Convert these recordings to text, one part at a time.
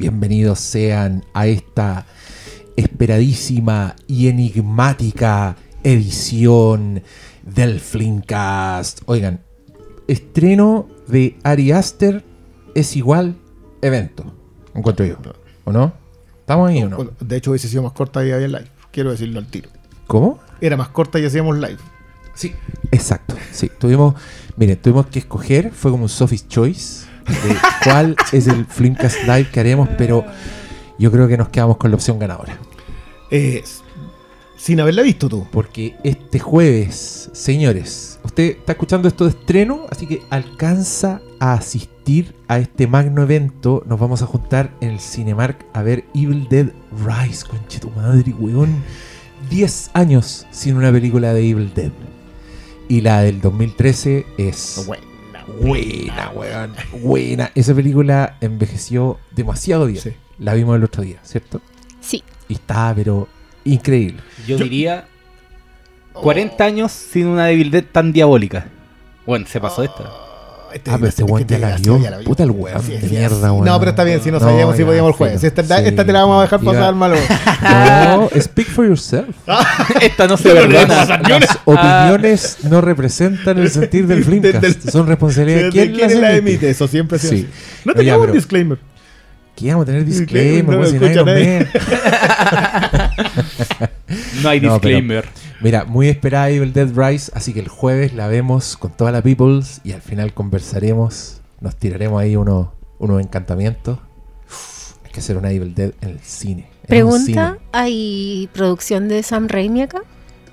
Bienvenidos sean a esta esperadísima y enigmática edición del Flimcast. Oigan, estreno de Ari Aster es igual evento, encuentro yo. ¿O no? ¿Estamos ahí o no? De hecho, hubiese sido más corta y había live. Quiero decirlo al tiro. ¿Cómo? Era más corta y hacíamos live. Sí, exacto. Sí, tuvimos, miren, tuvimos que escoger, fue como un Sophie's Choice, de cuál es el Flimcast Live que haremos, pero yo creo que nos quedamos con la opción ganadora. Eh, sin haberla visto tú. Porque este jueves, señores, usted está escuchando esto de estreno, así que alcanza a asistir a este magno evento. Nos vamos a juntar en el Cinemark a ver Evil Dead Rise, conche tu madre, weón. 10 años sin una película de Evil Dead. Y la del 2013 es. Buena, weón. Buena. Esa película envejeció demasiado bien. Sí. La vimos el otro día, ¿cierto? Sí. Y está, pero increíble. Yo, Yo- diría 40 años sin una debilidad tan diabólica. Bueno, se pasó esta. Este, Ah, pero este weón ya la vio. Puta el weón de mierda, weón. No, pero está bien, si no, No, sabíamos si podíamos el jueves. Esta, Sí. esta te la vamos a dejar pasar, malo. No, speak for yourself. esta no se perdona. Las opiniones no representan el sentir del Flimcast. Son responsabilidad de ¿Quién, quién, la las emite? Eso siempre ha sido Sí. así. No pero- un disclaimer. Que íbamos a tener disclaimer, No si nadie nadie. No hay No, pero- disclaimer. Mira, muy esperada Evil Dead Rise, así que el jueves la vemos con toda la peoples y al final conversaremos, nos tiraremos ahí unos, unos encantamientos. Uf, hay que hacer una Evil Dead en el cine. Pregunta, cine. ¿hay producción de Sam Raimi acá?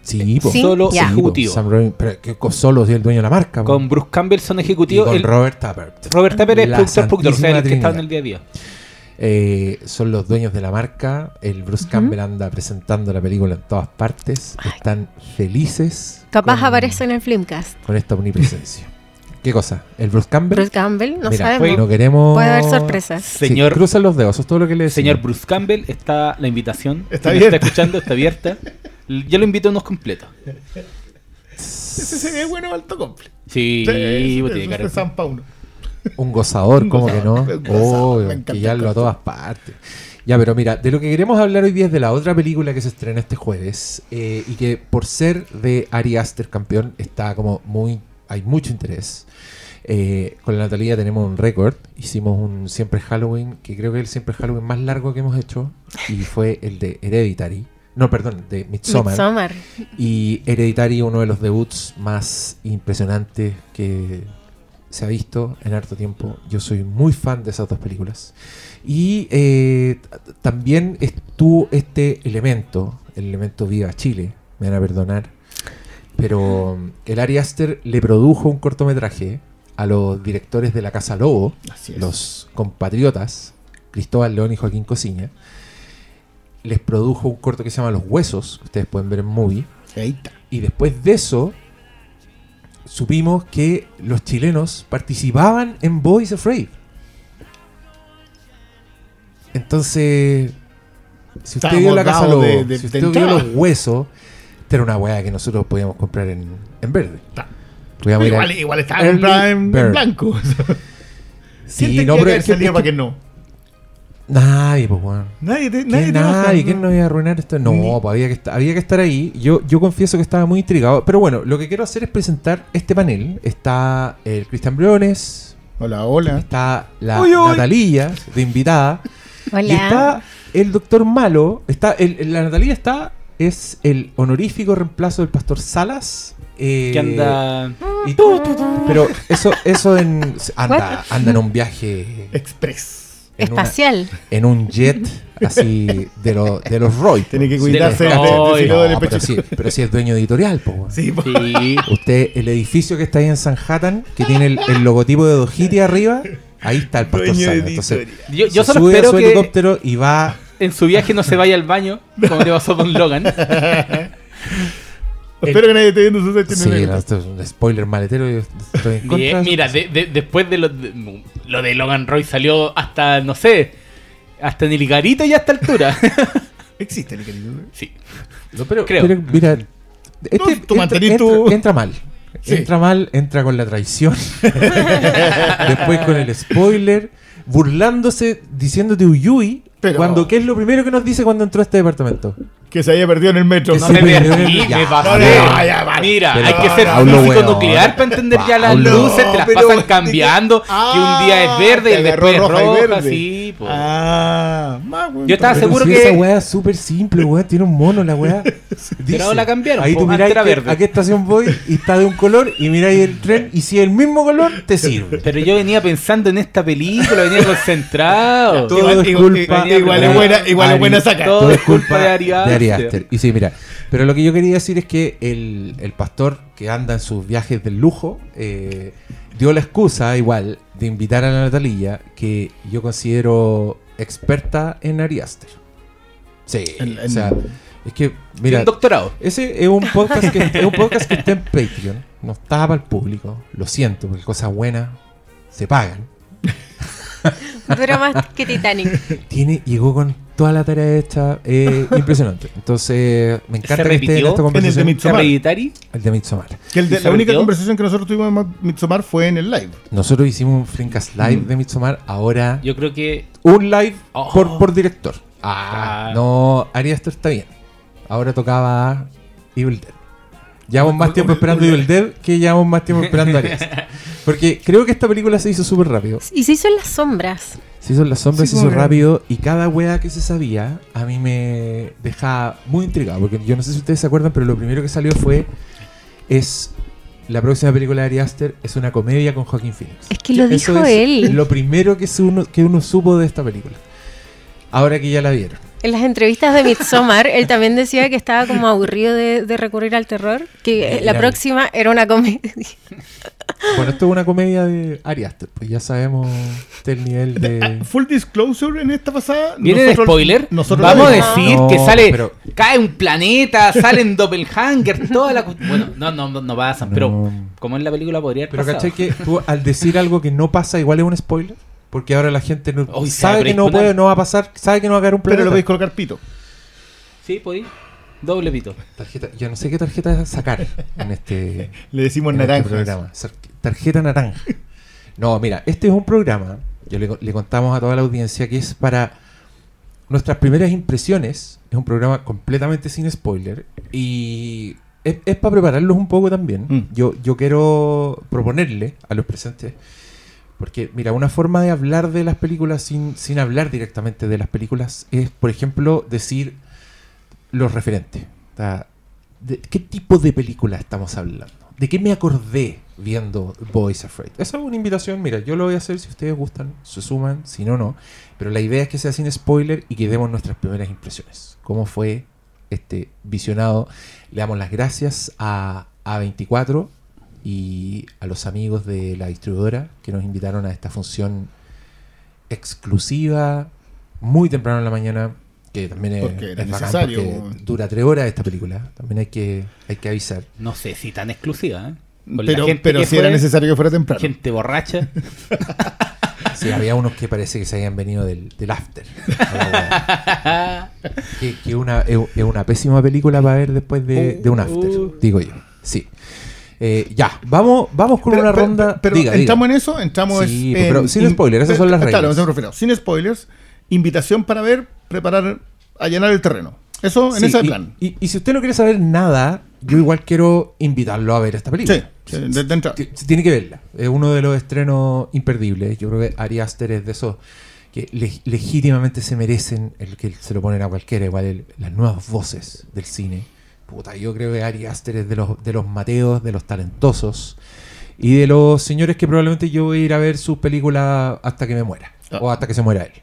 Sí, po. Sí, Solo ejecutivo. Sam Raimi, pero que solo si es el dueño de la marca. po. Con Bruce Campbell son y ejecutivos. con el- Robert Tappert. Robert Tapper es productor, productor, o sea, el que está en el día a día. Eh, son los dueños de la marca. El Bruce. Campbell anda presentando la película en todas partes. Están felices. Capaz con- aparece en el Filmcast. Con esta omnipresencia. ¿Qué cosa? ¿El Bruce Campbell? Bruce Campbell, no Mira, sabemos. no queremos. Puede haber sorpresas. Sí, Señor, cruzan los dedos, eso es todo lo que le decimos. señor Bruce Campbell, está la invitación. Está abierta. Escuchando, está abierta. Yo lo invito a unos completos. Ese sería bueno alto comple. Sí, Sí, ese tiene es cara. San Paulo. Un gozador, Un ¿cómo que no? Oh, me encanta que ya lo a todas partes. Ya, pero mira, de lo que queremos hablar hoy día es de la otra película que se estrena este jueves eh, y que por ser de Ari Aster campeón está como muy, hay mucho interés. Eh, con la Natalia tenemos un récord, hicimos un Siempre Halloween, que creo que es el Siempre Halloween más largo que hemos hecho y fue el de Hereditary. No, perdón, de Midsommar. Midsommar. Y Hereditary, uno de los debuts más impresionantes que se ha visto en harto tiempo. Yo soy muy fan de esas dos películas. Y eh, también estuvo este elemento, el elemento Viva Chile, me van a perdonar. Pero um, el Ari Aster le produjo un cortometraje a los directores de la Casa Lobo, los compatriotas, Cristóbal León y Joaquín Cosiña. Les produjo un corto que se llama Los Huesos, que ustedes pueden ver en movie. Y después de eso, supimos que los chilenos participaban en Boys Afraid. Entonces, si usted Estábamos vio la casa Lobo, de- de- si usted vio los huesos, esta era una weá que nosotros podíamos comprar en, en verde. Igual, igual estaba comprada en, blanco. Sí, ¿Quién te no, pero es que- es para que no? Nadie, pues, weón. Nadie te, ¿Quién, nadie te nadie, ¿quién no. no iba a arruinar esto? No, Ni- pues había que, estar, había que estar ahí. Yo, yo confieso que estaba muy intrigado. Pero bueno, lo que quiero hacer es presentar este panel. Está el Cristian Briones, Hola, hola. está la Uy, uy. Natalía de invitada. Y Hola. está el doctor Malo. Está el, la Natalía está, es el honorífico reemplazo del pastor Salas. eh, Que anda. y- pero eso, eso en, anda, anda en un viaje Express. En, una- Espacial. en un jet así de, lo- de los Roy. Tiene que cuidarse de, no, de, de, si no, no duele el No, pero, pecho. sí, pero sí es dueño editorial, po. Sí, po. Sí. Usted, el edificio que está ahí en Sanhattan, que tiene el, el logotipo de Dojiti arriba, ahí está el pastor Dueño Entonces. Yo, yo se solo sube a espero su que helicóptero y va. en su viaje no se vaya al baño, como le pasó con Logan. Espero que nadie esté viendo su Sí, no, esto es un spoiler maletero. Yo estoy en contra. Bien, de mira, de- de- después de lo, de lo de Logan Roy salió hasta, no sé, hasta en el garito y a esta altura. Existe el sí. No, pero, creo. pero, mira, este No, tú entra, entra- tu- entra mal. Sí. Entra mal, entra con la traición. Después con el spoiler. burlándose, diciéndote Uyui, Pero- cuando ¿qué es lo primero que nos dice cuando entró a este departamento? Que se haya perdido en el metro. No se me ya, me pasé. Mira, Pero- hay que ser físico nuclear para entender ya las luces, te las pero- pasan cambiando, que un día es verde te y después roja y roja, verde. sí. Ah. Yo estaba Pero seguro si que- esa weá es súper simple, weá, tiene un mono la weá. Ahora la cambiaron, Ahí tú miráis verde. a qué estación voy y está de un color y miráis el tren y si es el mismo color, te sirve. Pero yo venía pensando en esta película, venía concentrado. Todo Igual- es culpa igual es de buena- es buena saca. Todo es culpa de Ari de Ari Aster. Y sí, mira, pero lo que yo quería decir es que el, el pastor que anda en sus viajes del lujo eh, dio la excusa igual de invitar a la Natalilla, que yo considero experta en Ari Aster. Sí, En- en- o sea, es que, Mira, doctorado. ese es un podcast que, es un podcast que está en Patreon. No está para el público. Lo siento, porque cosas buenas se pagan. Dura más que Titanic. Tiene, llegó con toda la tarea hecha. eh, impresionante. Entonces, me encanta ¿Se que esté en repitió esta en el de conversación. Midsommar. Hereditary. El de Midsommar. Que el de- ¿Y se la única conversación que nosotros tuvimos en Midsommar fue en el live. Nosotros hicimos un Flinkas Live Mm. de Midsommar. Ahora, Yo creo que un live Oh. por, por director. Ah, Ah. no, Ari Aster está bien. Ahora tocaba Evil Dead. Llevamos más tiempo esperando Evil Dead que llevamos más tiempo esperando Ari Aster. Porque creo que esta película se hizo súper rápido. Y se hizo en las sombras. Se hizo en las sombras, Sí, se hizo rápido y cada wea que se sabía a mí me dejaba muy intrigado. Porque yo no sé si ustedes se acuerdan, pero lo primero que salió fue. Es. La próxima película de Ari Aster es una comedia con Joaquín Phoenix. Es que lo Eso dijo es él. Lo primero que, uno, que uno supo de esta película. Ahora que ya la vieron. En las entrevistas de Midsommar, él también decía que estaba como aburrido de, de recurrir al terror, que la próxima era una comedia. Bueno, esto es una comedia de Ari Aster. Pues ya sabemos del nivel de. Full disclosure en esta pasada. ¿Viene de spoiler? Nosotros Vamos a decir No, que sale, pero- cae un planeta, salen doppelhanger, toda la... Bueno, no, no, no, no pasan, pero como en la película podría haber Pero pasado. ¿cachai que tú al decir algo que no pasa igual es un spoiler? Porque ahora la gente no, sabe que no una- puede, no va a pasar, sabe que no va a caer un Pero planeta. lo podéis colocar pito. Sí, podí. Doble pito. Tarjeta, yo no sé qué tarjeta sacar en este, Le decimos en este naranja. programa. Sar- Tarjeta naranja. No, mira, este es un programa, yo le, le contamos a toda la audiencia que es para nuestras primeras impresiones. Es un programa completamente sin spoiler y es, es para prepararlos un poco también. Mm. Yo, yo quiero proponerle a los presentes, porque mira, una forma de hablar de las películas sin, sin hablar directamente de las películas es, por ejemplo, decir los referentes. O sea, ¿De qué tipo de película estamos hablando? ¿De qué me acordé viendo Boys Afraid? Esa es una invitación, mira, yo lo voy a hacer si ustedes gustan, se suman, si no, no. Pero la idea es que sea sin spoiler y que demos nuestras primeras impresiones. ¿Cómo fue este visionado? Le damos las gracias a A24 y a los amigos de la distribuidora que nos invitaron a esta función exclusiva, muy temprano en la mañana, que también es, Porque es bacán necesario, porque dura tres horas esta película. También hay que, hay que avisar. No sé si tan exclusiva, ¿eh? Pero, pero si era necesario que fuera temprano. Gente borracha. Sí, había unos que parece que se habían venido del, del after. que que una, es, una pésima película para ver después de, de un after, Uh. digo yo. Sí. Eh, ya, vamos, vamos con Pero- una pero- ronda. Pero, Diga, entramos diga. en eso, entramos Sí, en- pero sin spoiler, esas son las Claro, reglas. eso me refiero. Sin spoilers, invitación para ver, preparar, allanar el terreno. Eso en Sí, ese y, plan. Y, y si usted no quiere saber nada, yo igual quiero invitarlo a ver esta película. Sí, de- de entrada. T- Tiene que verla. Es uno de los estrenos imperdibles. Yo creo que Ari Aster es de esos que le- legítimamente se merecen el que se lo ponen a cualquiera, igual el- las nuevas voces del cine. Puta, yo creo que Ari Aster es de los, de los mateos, de los talentosos y de los señores que probablemente yo voy a ir a ver sus películas hasta que me muera. Ah. O hasta que se muera él.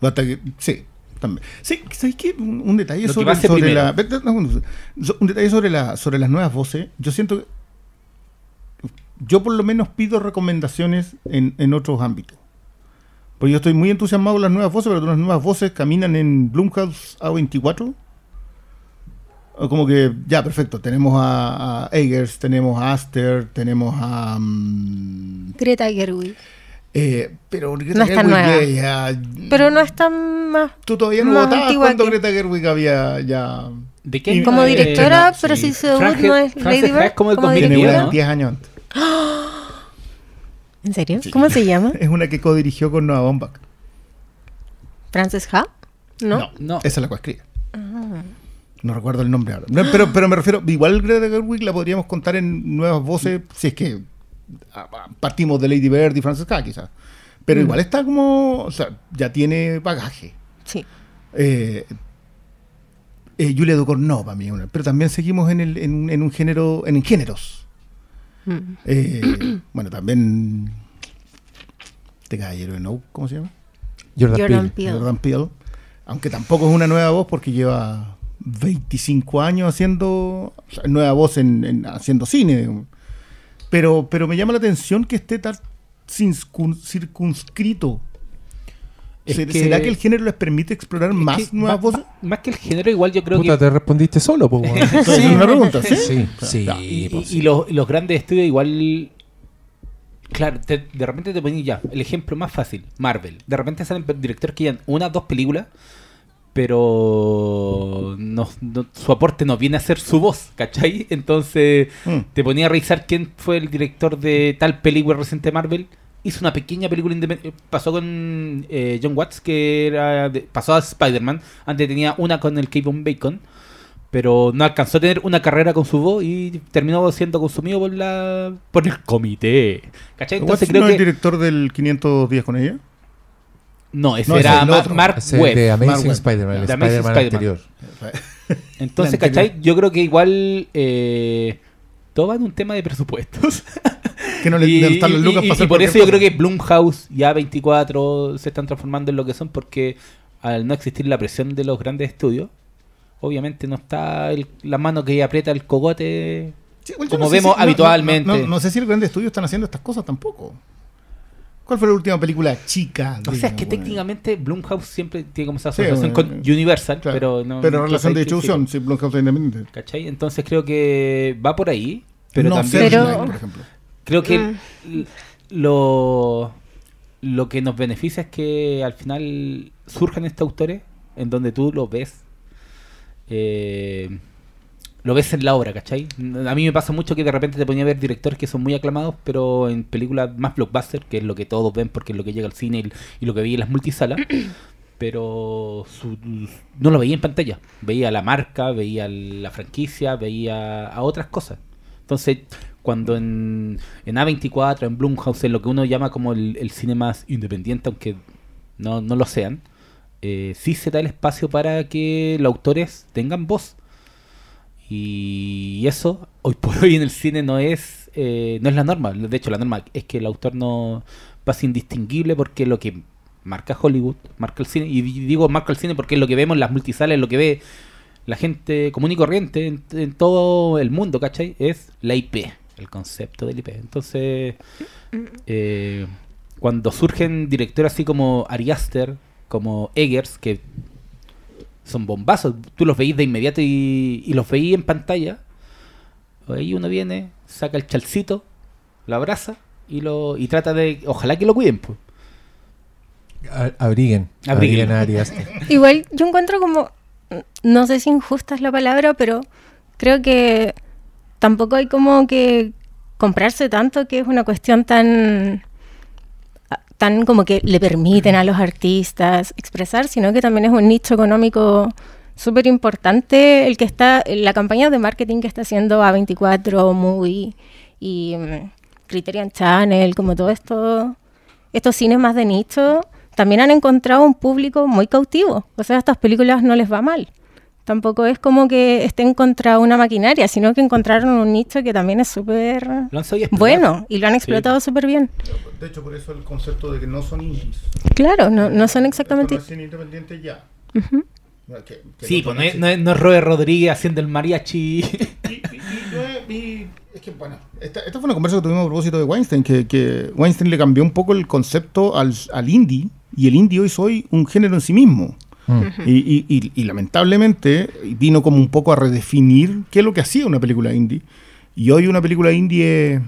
Hasta que- sí, también. Sí, ¿sabes qué? Un, un detalle sobre, sobre la. Un detalle sobre, la, sobre las nuevas voces. Yo siento que. Yo por lo menos pido recomendaciones en, en otros ámbitos. Porque yo estoy muy entusiasmado con las nuevas voces, pero las nuevas voces caminan en Blumhouse A24. O Como que, ya, perfecto. Tenemos a, a Eggers, tenemos a Aster, tenemos a. mm, Greta Gerwig. eh, pero Greta No es tan Gerwig nueva. ya- ya- Pero no es tan más. Tú todavía no votabas cuando que- Greta Gerwig había ya. ¿De qué? Como Eh, directora, no, pero sí. si su debut no es Lady Bird. como como 2010, Tiene directora. una 10 años antes. ¿En serio? Sí. ¿Cómo se llama? Es una que co-dirigió con Noah Baumbach. ¿Frances Ha? ¿No? No. Esa es la coescrita. No recuerdo el nombre ahora. No, pero, pero me refiero, igual Greta Gerwig la podríamos contar en nuevas voces si es que ah, ah, partimos de Lady Bird y Francesca, quizás. Pero igual está como, o sea, ya tiene bagaje. Sí. Eh, eh, Julia Ducournau para mí, pero también seguimos en, el, en, en un género, en géneros. Mm. Eh, bueno, también este caballero de No, ¿cómo se llama? Jordan, Jordan Peele. Peele. Jordan Peele. Aunque tampoco es una nueva voz porque lleva 25 años haciendo o sea, nueva voz en, en- haciendo cine. Pero, pero me llama la atención que esté tan circun- circunscrito. Es ¿Ser- que- ¿Será que el género les permite explorar más que nuevas más, voces? más- que el género, igual yo creo Puta, que. te respondiste solo, pues. weón. Entonces, es una pregunta, ¿sí? Sí, sí. Y, pues, y- y los, los grandes estudios igual... Claro, te- de repente te ponen ya, el ejemplo más fácil, Marvel. De repente salen directores que llevan una dos películas, pero no- no- su aporte no viene a ser su voz, ¿cachai? Entonces Mm. te ponía a revisar quién fue el director de tal película reciente de Marvel. Hizo una pequeña película independiente. Pasó con eh, John Watts, que era de- pasó a Spider-Man. Antes tenía una con el Kevin Bacon. Pero no alcanzó a tener una carrera con su voz y terminó siendo consumido por la por el comité. ¿Cachai? Entonces ¿Watts creo no es que. el director del 500 días con ella? No, ese No, era. Mark Webb. de Amazing. Spider-Man, el Spider-Man anterior. Entonces. ¿cachai? Yo creo que igual. Eh, todo va en un tema de presupuestos. Que no le y, lucas y- y por eso yo creo que Blumhouse y A24 se están transformando en lo que son porque al no existir la presión de los grandes estudios, obviamente no está el- la mano que aprieta el cogote Sí, bueno, yo como no vemos si- habitualmente. No, no- no sé si los grandes estudios están haciendo estas cosas tampoco. ¿Cuál fue la última película chica? O sea, es que técnicamente Blumhouse siempre tiene como esa Sí, asociación bueno, con Universal, Claro. pero no. Pero no relación de distribución, sí, sí, Blumhouse es independiente. ¿Cachai? Entonces creo que va por ahí, pero no también Pero- por ejemplo. creo que Mm. l- lo, lo que nos beneficia es que al final surjan estos autores en donde tú lo ves. eh, lo ves en la obra, ¿cachai? A mí me pasa mucho que de repente te ponía a ver directores que son muy aclamados, pero en películas más blockbuster, que es lo que todos ven porque es lo que llega al cine y, y lo que veía en las multisalas, pero su- no lo veía en pantalla. Veía la marca, veía la franquicia, veía a otras cosas. Entonces, cuando en, en A24, en Blumhouse, en lo que uno llama como el, el cine más independiente, aunque no, no lo sean, eh, sí se da el espacio para que los autores tengan voz. Y eso, hoy por hoy en el cine no es, eh, no es la norma. De hecho, la norma es que el autor no pasa indistinguible porque lo que marca Hollywood, marca el cine, y di- digo marca el cine porque es lo que vemos en las multisales, lo que ve la gente común y corriente en, todo el mundo, ¿cachai? Es la IP, el concepto del IP. Entonces, eh, cuando surgen directores así como Ari Aster, como Eggers, que son bombazos, tú los veís de inmediato y, y los veís en pantalla, ahí uno viene, saca el chalcito, lo abraza y lo y trata de, ojalá que lo cuiden, pues. Abriguen. Abriguen. Igual yo encuentro como, no sé si injusta es la palabra, pero creo que tampoco hay como que comprarse tanto que es una cuestión tan tan como que le permiten a los artistas expresar, sino que también es un nicho económico súper importante el que está, la campaña de marketing que está haciendo A24, Movie y mm, Criterion Channel, como todo esto, estos cines más de nicho, también han encontrado un público muy cautivo. O sea, a estas películas no les va mal. Tampoco es como que estén contra una maquinaria, sino que encontraron un nicho que también es súper bueno y lo han explotado súper bien. De hecho, por eso el concepto de que no son indies. Claro, no, no son exactamente... Esto no es cine independiente ya. Ujú. Que- que Sí, otro pues no es, no es- no es Robert Rodríguez haciendo el mariachi. Y, y- y no es- y- es que, bueno, esta, esta fue una conversa que tuvimos a propósito de Weinstein, que, que Weinstein le cambió un poco el concepto al, al indie, y el indie hoy soy un género en sí mismo. Mm. Y, y- y- y lamentablemente vino como un poco a redefinir qué es lo que hacía una película indie. Y hoy una película indie es...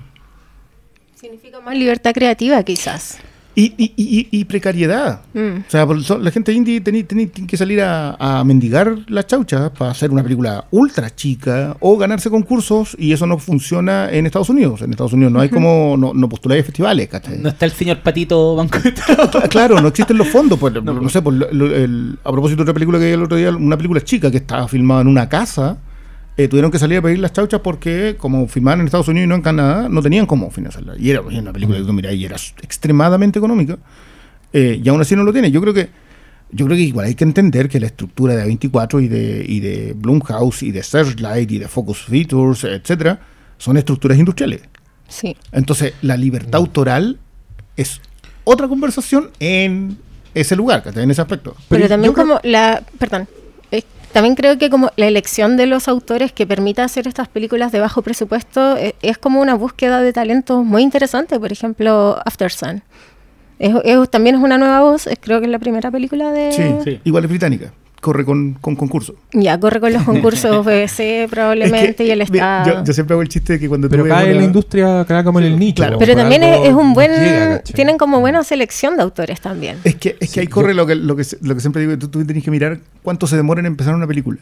Significa más libertad creativa quizás. Y, y- y- y precariedad. Mm. O sea, por- la gente indie tiene, tiene- tiene que salir a, a mendigar la chaucha para hacer una película ultra chica o ganarse concursos y eso no funciona en Estados Unidos. En Estados Unidos no hay como, no, no postuláis a festivales, ¿cachai? No está el señor Patito. Cla- Claro, no existen los fondos. Pues, no, sé, pues, lo- lo- el- a propósito de otra película que vi el otro día, una película chica que estaba filmada en una casa, eh, tuvieron que salir a pedir las chauchas porque, como filmaban en Estados Unidos y no en Canadá, no tenían cómo financiarla. Y era una película que tú mirás y era extremadamente económica. eh, y aún así no lo tiene. Yo creo que yo creo que igual hay que entender que la estructura de A24 y de, y de Blumhouse y de Searchlight y de Focus Features, etcétera, son estructuras industriales. Sí. Entonces, la libertad autoral es otra conversación en ese lugar, en ese aspecto. Pero, yo también creo- como la, perdón, también creo que como la elección de los autores que permita hacer estas películas de bajo presupuesto eh, es como una búsqueda de talentos muy interesante. Por ejemplo, After Sun. Es, es- también es una nueva voz, es- creo que es la primera película de... Sí, Sí. igual es británica, corre con, con concurso. Ya, corre con los concursos BBC probablemente Es que, y eh, está... Yo, yo siempre hago el chiste de que cuando Pero cae en la industria, cae como en el nicho. claro. Pero también es, es un buen... tienen como buena selección de autores también. Es que, es que Sí, ahí corre yo- lo, que, lo, que, se- lo que siempre digo, tú, tú tienes que mirar cuánto se demora en empezar una película.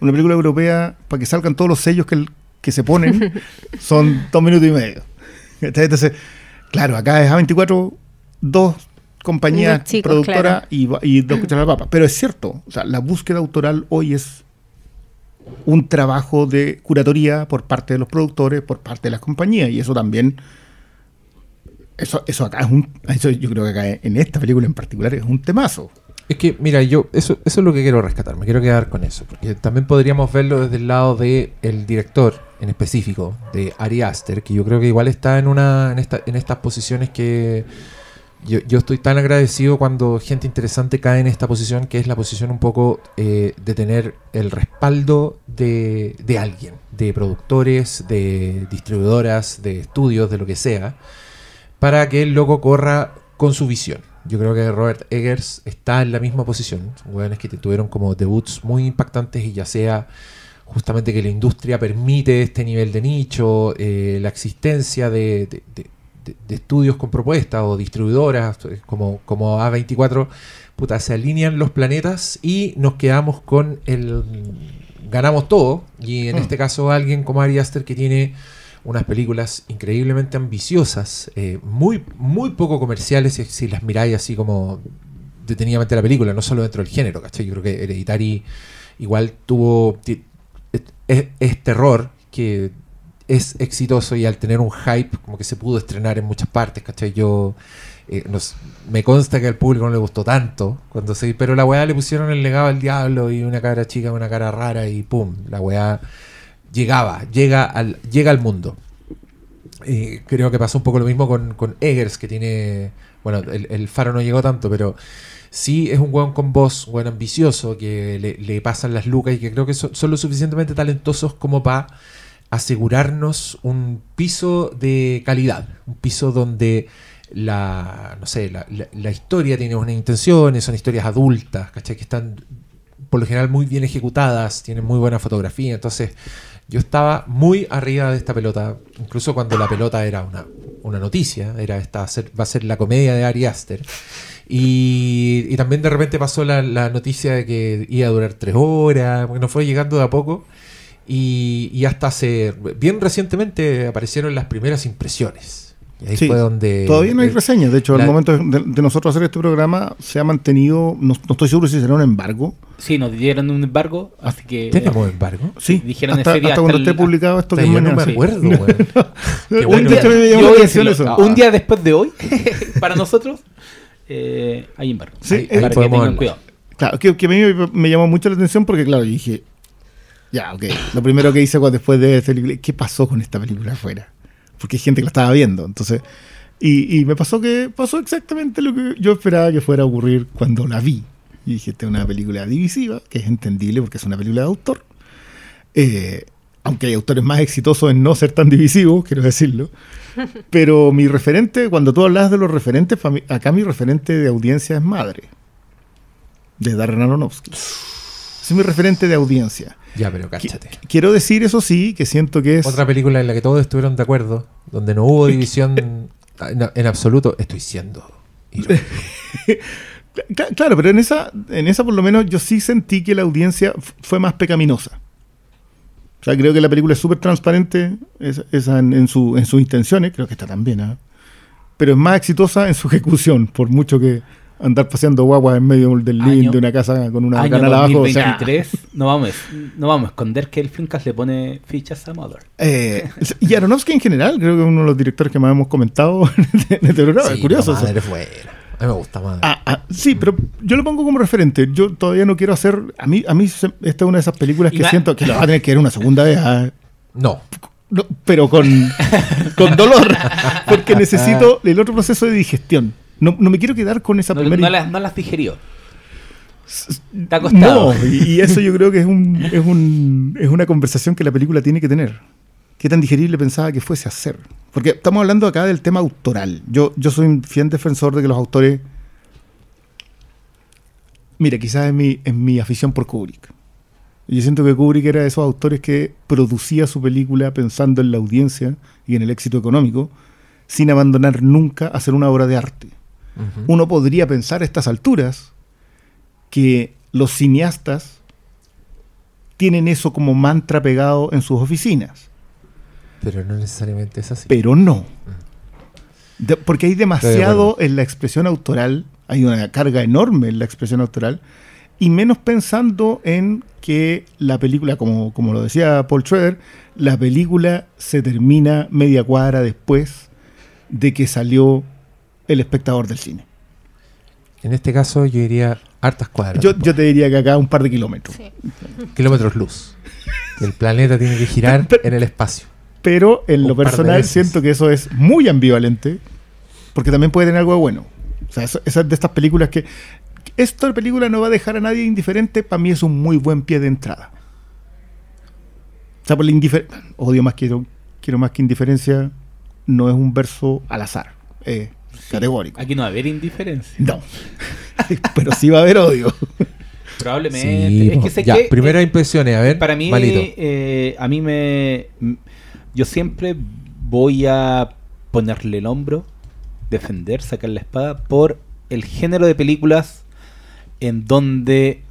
Una película europea, para que salgan todos los sellos que, el- que se ponen, son dos minutos y medio. Entonces, claro, acá es A24, dos productoras claro. y, y dos cucharas de papa. Pero es cierto, o sea, la búsqueda autoral hoy es un trabajo de curatoría por parte de los productores, por parte de las compañías, y eso también eso, eso acá es un. Eso yo creo que acá en esta película en particular es un temazo. Es que, mira, yo eso, eso es lo que quiero rescatar, me quiero quedar con eso, porque también podríamos verlo desde el lado de el director en específico, de Ari Aster, que yo creo que igual está en una en, esta, en estas posiciones que yo, estoy tan agradecido cuando gente interesante cae en esta posición, que es la posición un poco eh, de tener el respaldo de, de alguien, de productores, de distribuidoras, de estudios, de lo que sea, para que el loco corra con su visión. Yo creo que Robert Eggers está en la misma posición. Hueones que tuvieron como debuts muy impactantes y ya sea justamente que la industria permite este nivel de nicho, eh, la existencia de- de- de estudios con propuestas o distribuidoras eh, como, como A24, puta, se alinean los planetas y nos quedamos con el... ganamos todo. Y en Mm. este caso alguien como Ari Aster que tiene unas películas increíblemente ambiciosas, eh, muy, muy poco comerciales si, si las miráis así como detenidamente la película, no solo dentro del género, ¿cachai? Yo creo que Hereditary igual tuvo... es terror que es exitoso y al tener un hype como que se pudo estrenar en muchas partes, ¿cachai? Yo... eh, nos- me consta que al público no le gustó tanto cuando se pero la weá le pusieron el legado al diablo y una cara chica una cara rara y pum la weá llegaba, llega al, llega al mundo. Creo que pasó un poco lo mismo con, con Eggers, que tiene. Bueno, el, el faro no llegó tanto, pero sí es un weón con voz, un weón ambicioso, que le, le pasan las lucas y que creo que son, son lo suficientemente talentosos como para asegurarnos un piso de calidad. Un piso donde la. no sé, la, historia tiene unas intenciones, son historias adultas, ¿cachai? Que están por lo general muy bien ejecutadas, tienen muy buena fotografía, entonces yo estaba muy arriba de esta pelota, incluso cuando la pelota era una, una noticia, era esta va a ser- la comedia de Ari Aster. Y, también de repente pasó la, la noticia de que iba a durar tres horas, nos fue llegando de a poco. Y, y hasta hace bien recientemente aparecieron las primeras impresiones. Y ahí Sí, fue donde. Todavía no hay eh, reseñas. De hecho, al momento de, de nosotros hacer este programa se ha mantenido. No, no estoy seguro si será un embargo. Sí, nos dieron un embargo, así que... ¿Tenemos embargo? Sí, Dijeron hasta, ese día hasta hasta cuando esté publicado esto que yo no me sí. acuerdo. Qué Un bueno. día Yo un después de hoy, para nosotros, eh, hay embargo. Sí, Ahí- eh, para que tengan cuidado. Claro, que, que a mí me, me llamó mucho la atención porque, claro, yo dije, ya, ok. Lo primero que hice después de esta película, ¿qué pasó con esta película afuera? Porque hay gente que la estaba viendo. Entonces, y, y me pasó que pasó exactamente lo que yo esperaba que fuera a ocurrir cuando la vi. Y dije, esta es una película divisiva, que es entendible porque es una película de autor. Eh, aunque hay autores más exitosos en no ser tan divisivos, quiero decirlo. Pero mi referente, cuando tú hablas de los referentes, acá mi referente de audiencia es Madre, de Darren Aronofsky. Es mi referente de audiencia. Ya, pero cáchate. Quiero decir, eso sí, que siento que es... Otra película en la que todos estuvieron de acuerdo, donde no hubo división en, en absoluto estoy siendo. Claro, pero en esa, en esa por lo menos yo sí sentí que la audiencia fue más pecaminosa. O sea, creo que la película es súper transparente esa, esa en, en su, en sus intenciones, creo que está también, ¿ah? pero es más exitosa en su ejecución, por mucho que andar paseando guaguas en medio del living de una casa con una Año canal abajo. o sea, 2023, no, vamos, no vamos a esconder que el Flinkas le pone fichas a Mother. eh, y Aronofsky en general, creo que es uno de los directores que más hemos comentado en este programa. es curioso. la madre es buena. A mí me gusta más. Ah, ah, sí, pero yo lo pongo como referente. Yo todavía no quiero hacer. A mí, a mí se- esta es una de esas películas que siento que lo va a tener que ver una segunda vez. ah, No. no, pero con, con dolor. Porque necesito el otro proceso de digestión. No, no me quiero quedar con esa No, primera. no las, no las digerió. Ha costado. No, y, y eso yo creo que es, un, es, un, es una conversación que la película tiene que tener. ¿Qué tan digerible pensaba que fuese a ser? Porque estamos hablando acá del tema autoral. Yo, yo soy un fiel defensor de que los autores. Mira, quizás es mi, es mi afición por Kubrick. Yo siento que Kubrick era de esos autores que producía su película pensando en la audiencia y en el éxito económico, sin abandonar nunca hacer una obra de arte Uno podría pensar a estas alturas que los cineastas tienen eso como mantra pegado en sus oficinas, Pero no necesariamente es así. pero no. De- porque hay demasiado en la expresión autoral, hay una carga enorme en la expresión autoral, y menos pensando en que la película, como, como lo decía Paul Schroeder, la película se termina media cuadra después de que salió el espectador del cine. En este caso yo diría hartas cuadras. Yo, yo te diría que acá un par de kilómetros. Sí. Kilómetros luz. Que el planeta tiene que girar Pero- en el espacio. Pero en Un lo personal siento que eso es muy ambivalente, porque también puede tener algo de bueno. O sea, eso- esas de estas películas que... Esta película no va a dejar a nadie indiferente, para mí es un muy buen pie de entrada. O sea, por la indiferencia... Odio más, quiero, quiero más que indiferencia, no es un verso al azar, es categórico. Aquí no va a haber indiferencia. No, pero sí va a haber odio. Probablemente. Sí, es que sé ya, que, primeras eh, impresiones, a ver. Para mí, Malito. eh, a mí me. Yo siempre voy a ponerle el hombro, defender, sacar la espada, por el género de películas en donde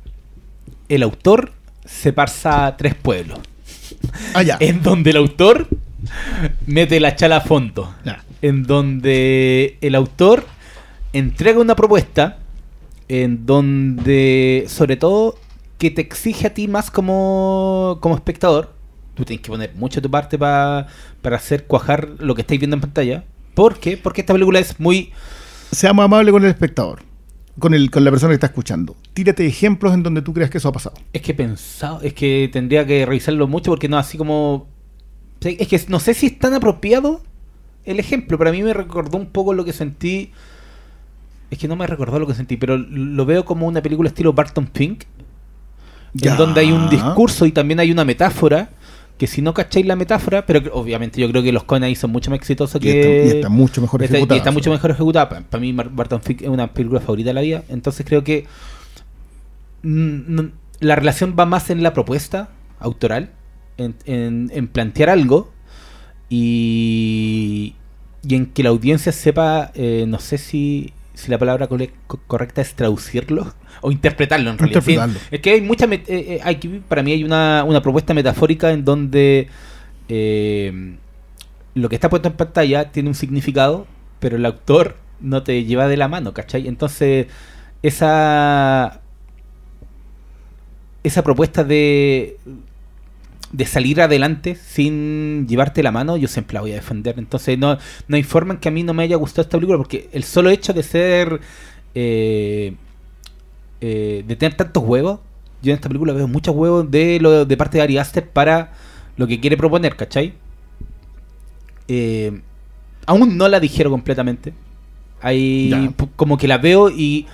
el autor se pasa a tres pueblos. Ah, ya. En donde el autor mete la chala a fondo. Ya. En donde el autor entrega una propuesta. En donde, sobre todo, que te exige a ti más como, como espectador. Tú tienes que poner mucho de tu parte pa- para hacer cuajar lo que estáis viendo en pantalla. ¿Por qué? Porque esta película es muy Seamos amables con el espectador, con, el, con la persona que está escuchando. Tírate ejemplos en donde tú creas que eso ha pasado. Es que he pensado, es que tendría que revisarlo mucho porque no, así como. Es que no sé si es tan apropiado el ejemplo, pero a mí me recordó un poco lo que sentí. Es que no me recordó lo que sentí, pero lo veo como una película estilo Barton Fink, Ya. en donde hay un discurso y también hay una metáfora. Que si no cacháis la metáfora, pero obviamente yo creo que los Coen ahí son mucho más exitosos Y que. está, y está mucho mejor Está, y ejecutada. está mucho mejor ejecutada. Para, mí, Mar- Barton Fink es una película favorita de la vida. Entonces creo que mm, mm, la relación va más en la propuesta autoral, en, en- en plantear algo y, y en que la audiencia sepa, eh, no sé si, si la palabra co- correcta es traducirlo o interpretarlo en realidad. Sí, Interpretarlo. es que hay mucha, eh, eh, hay para mí hay una, una propuesta metafórica en donde eh, lo que está puesto en pantalla tiene un significado, pero el autor no te lleva de la mano, ¿cachai? Entonces, esa esa propuesta de de salir adelante sin llevarte la mano, yo siempre la voy a defender. Entonces, no, no hay forma en que a mí no me haya gustado esta película, porque el solo hecho de ser. eh, eh, de tener tantos huevos, yo en esta película veo muchos huevos de, lo, de parte de Ari Aster para lo que quiere proponer, ¿cachai? Eh, aún no la dijeron completamente. P- como que la veo y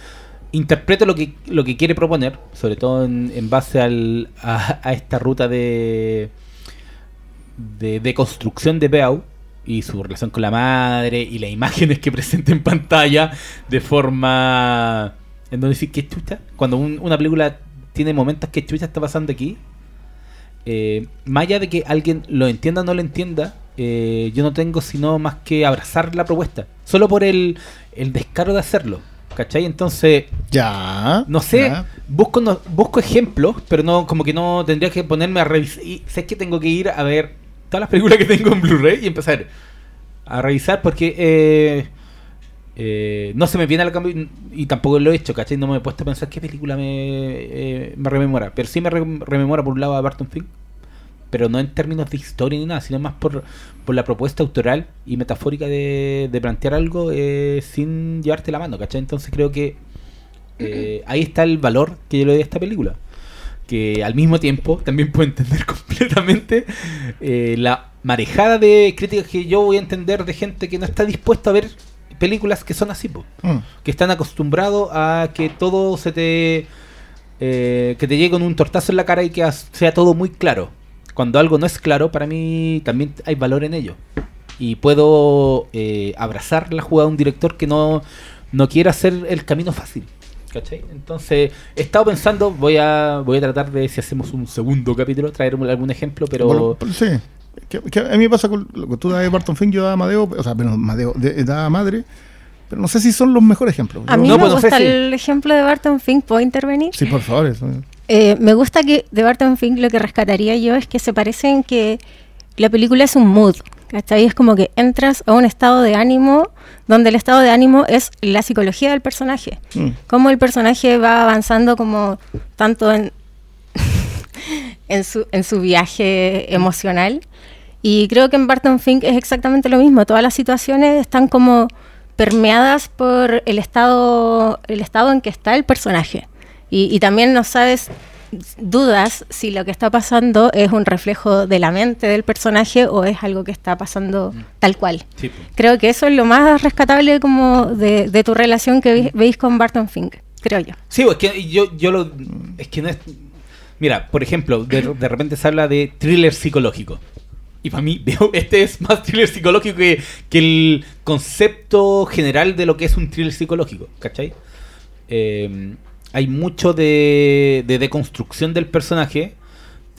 interpreto lo que, lo que quiere proponer, sobre todo en, base al, a, esta ruta de, de, de construcción de Beau y su relación con la madre y las imágenes que presenta en pantalla de forma en donde decir que chucha cuando un- una película tiene momentos que chucha está pasando aquí eh, más allá de que alguien lo entienda o no lo entienda eh, yo no tengo sino más que abrazar la propuesta. Solo por el, el descaro de hacerlo. ¿Cachai? Entonces, Ya. no sé, ya. busco no- busco ejemplos, pero no como que no tendría que ponerme a revisar. Y sé que tengo que ir a ver todas las películas que tengo en Blu-ray y empezar a revisar porque eh, eh, no se me viene al cambio y, y tampoco lo he hecho, ¿cachai? No me he puesto a pensar qué película me, eh, me rememora. Pero sí me re- rememora por un lado a Barton Fink, pero no en términos de historia ni nada, sino más por, por la propuesta autoral y metafórica de, de plantear algo eh, sin llevarte la mano, ¿cachai? Entonces creo que eh, ahí está el valor que yo le doy a esta película. Que al mismo tiempo también puedo entender completamente eh, la marejada de críticas que yo voy a entender de gente que no está dispuesta a ver películas que son así, po. Mm. que están acostumbrados a que todo se te eh, que te llegue con un tortazo en la cara y que sea todo muy claro. Cuando algo no es claro, para mí también hay valor en ello. Y puedo eh, abrazar la jugada de un director que no, no quiere hacer el camino fácil. ¿Cachai? Entonces, he estado pensando, voy a, voy a tratar de, si hacemos un segundo capítulo, traer algún ejemplo, pero... Bueno, sí. Que, que a mí me pasa con lo que tú das de Barton Fink, yo daba Amadeo, o sea, bueno, Amadeo, de, daba Madre, pero no sé si son los mejores ejemplos. A Yo- mí No, me pues no sé gusta si- el ejemplo de Barton Fink, ¿puedo intervenir? Sí, por favor. eso. Eh, me gusta que de Barton Fink lo que rescataría yo es que se parece en que la película es un mood, ¿cachai? Es como que entras a un estado de ánimo donde el estado de ánimo es la psicología del personaje. Mm. Cómo el personaje va avanzando como tanto en, en, su, en su viaje emocional. Y creo que en Barton Fink es exactamente lo mismo. Todas las situaciones están como permeadas por el estado, el estado en que está el personaje. Y, y también no sabes, dudas si lo que está pasando es un reflejo de la mente del personaje o es algo que está pasando tal cual. Sí. Creo que eso es lo más rescatable como de, de tu relación que ve- veis con Barton Fink, creo yo. Sí, pues, es que yo, yo lo. Es que no es. Mira, por ejemplo, de, de repente se habla de thriller psicológico. Y para mí, este es más thriller psicológico que, que el concepto general de lo que es un thriller psicológico, ¿cachai? Eh, hay mucho de, de deconstrucción del personaje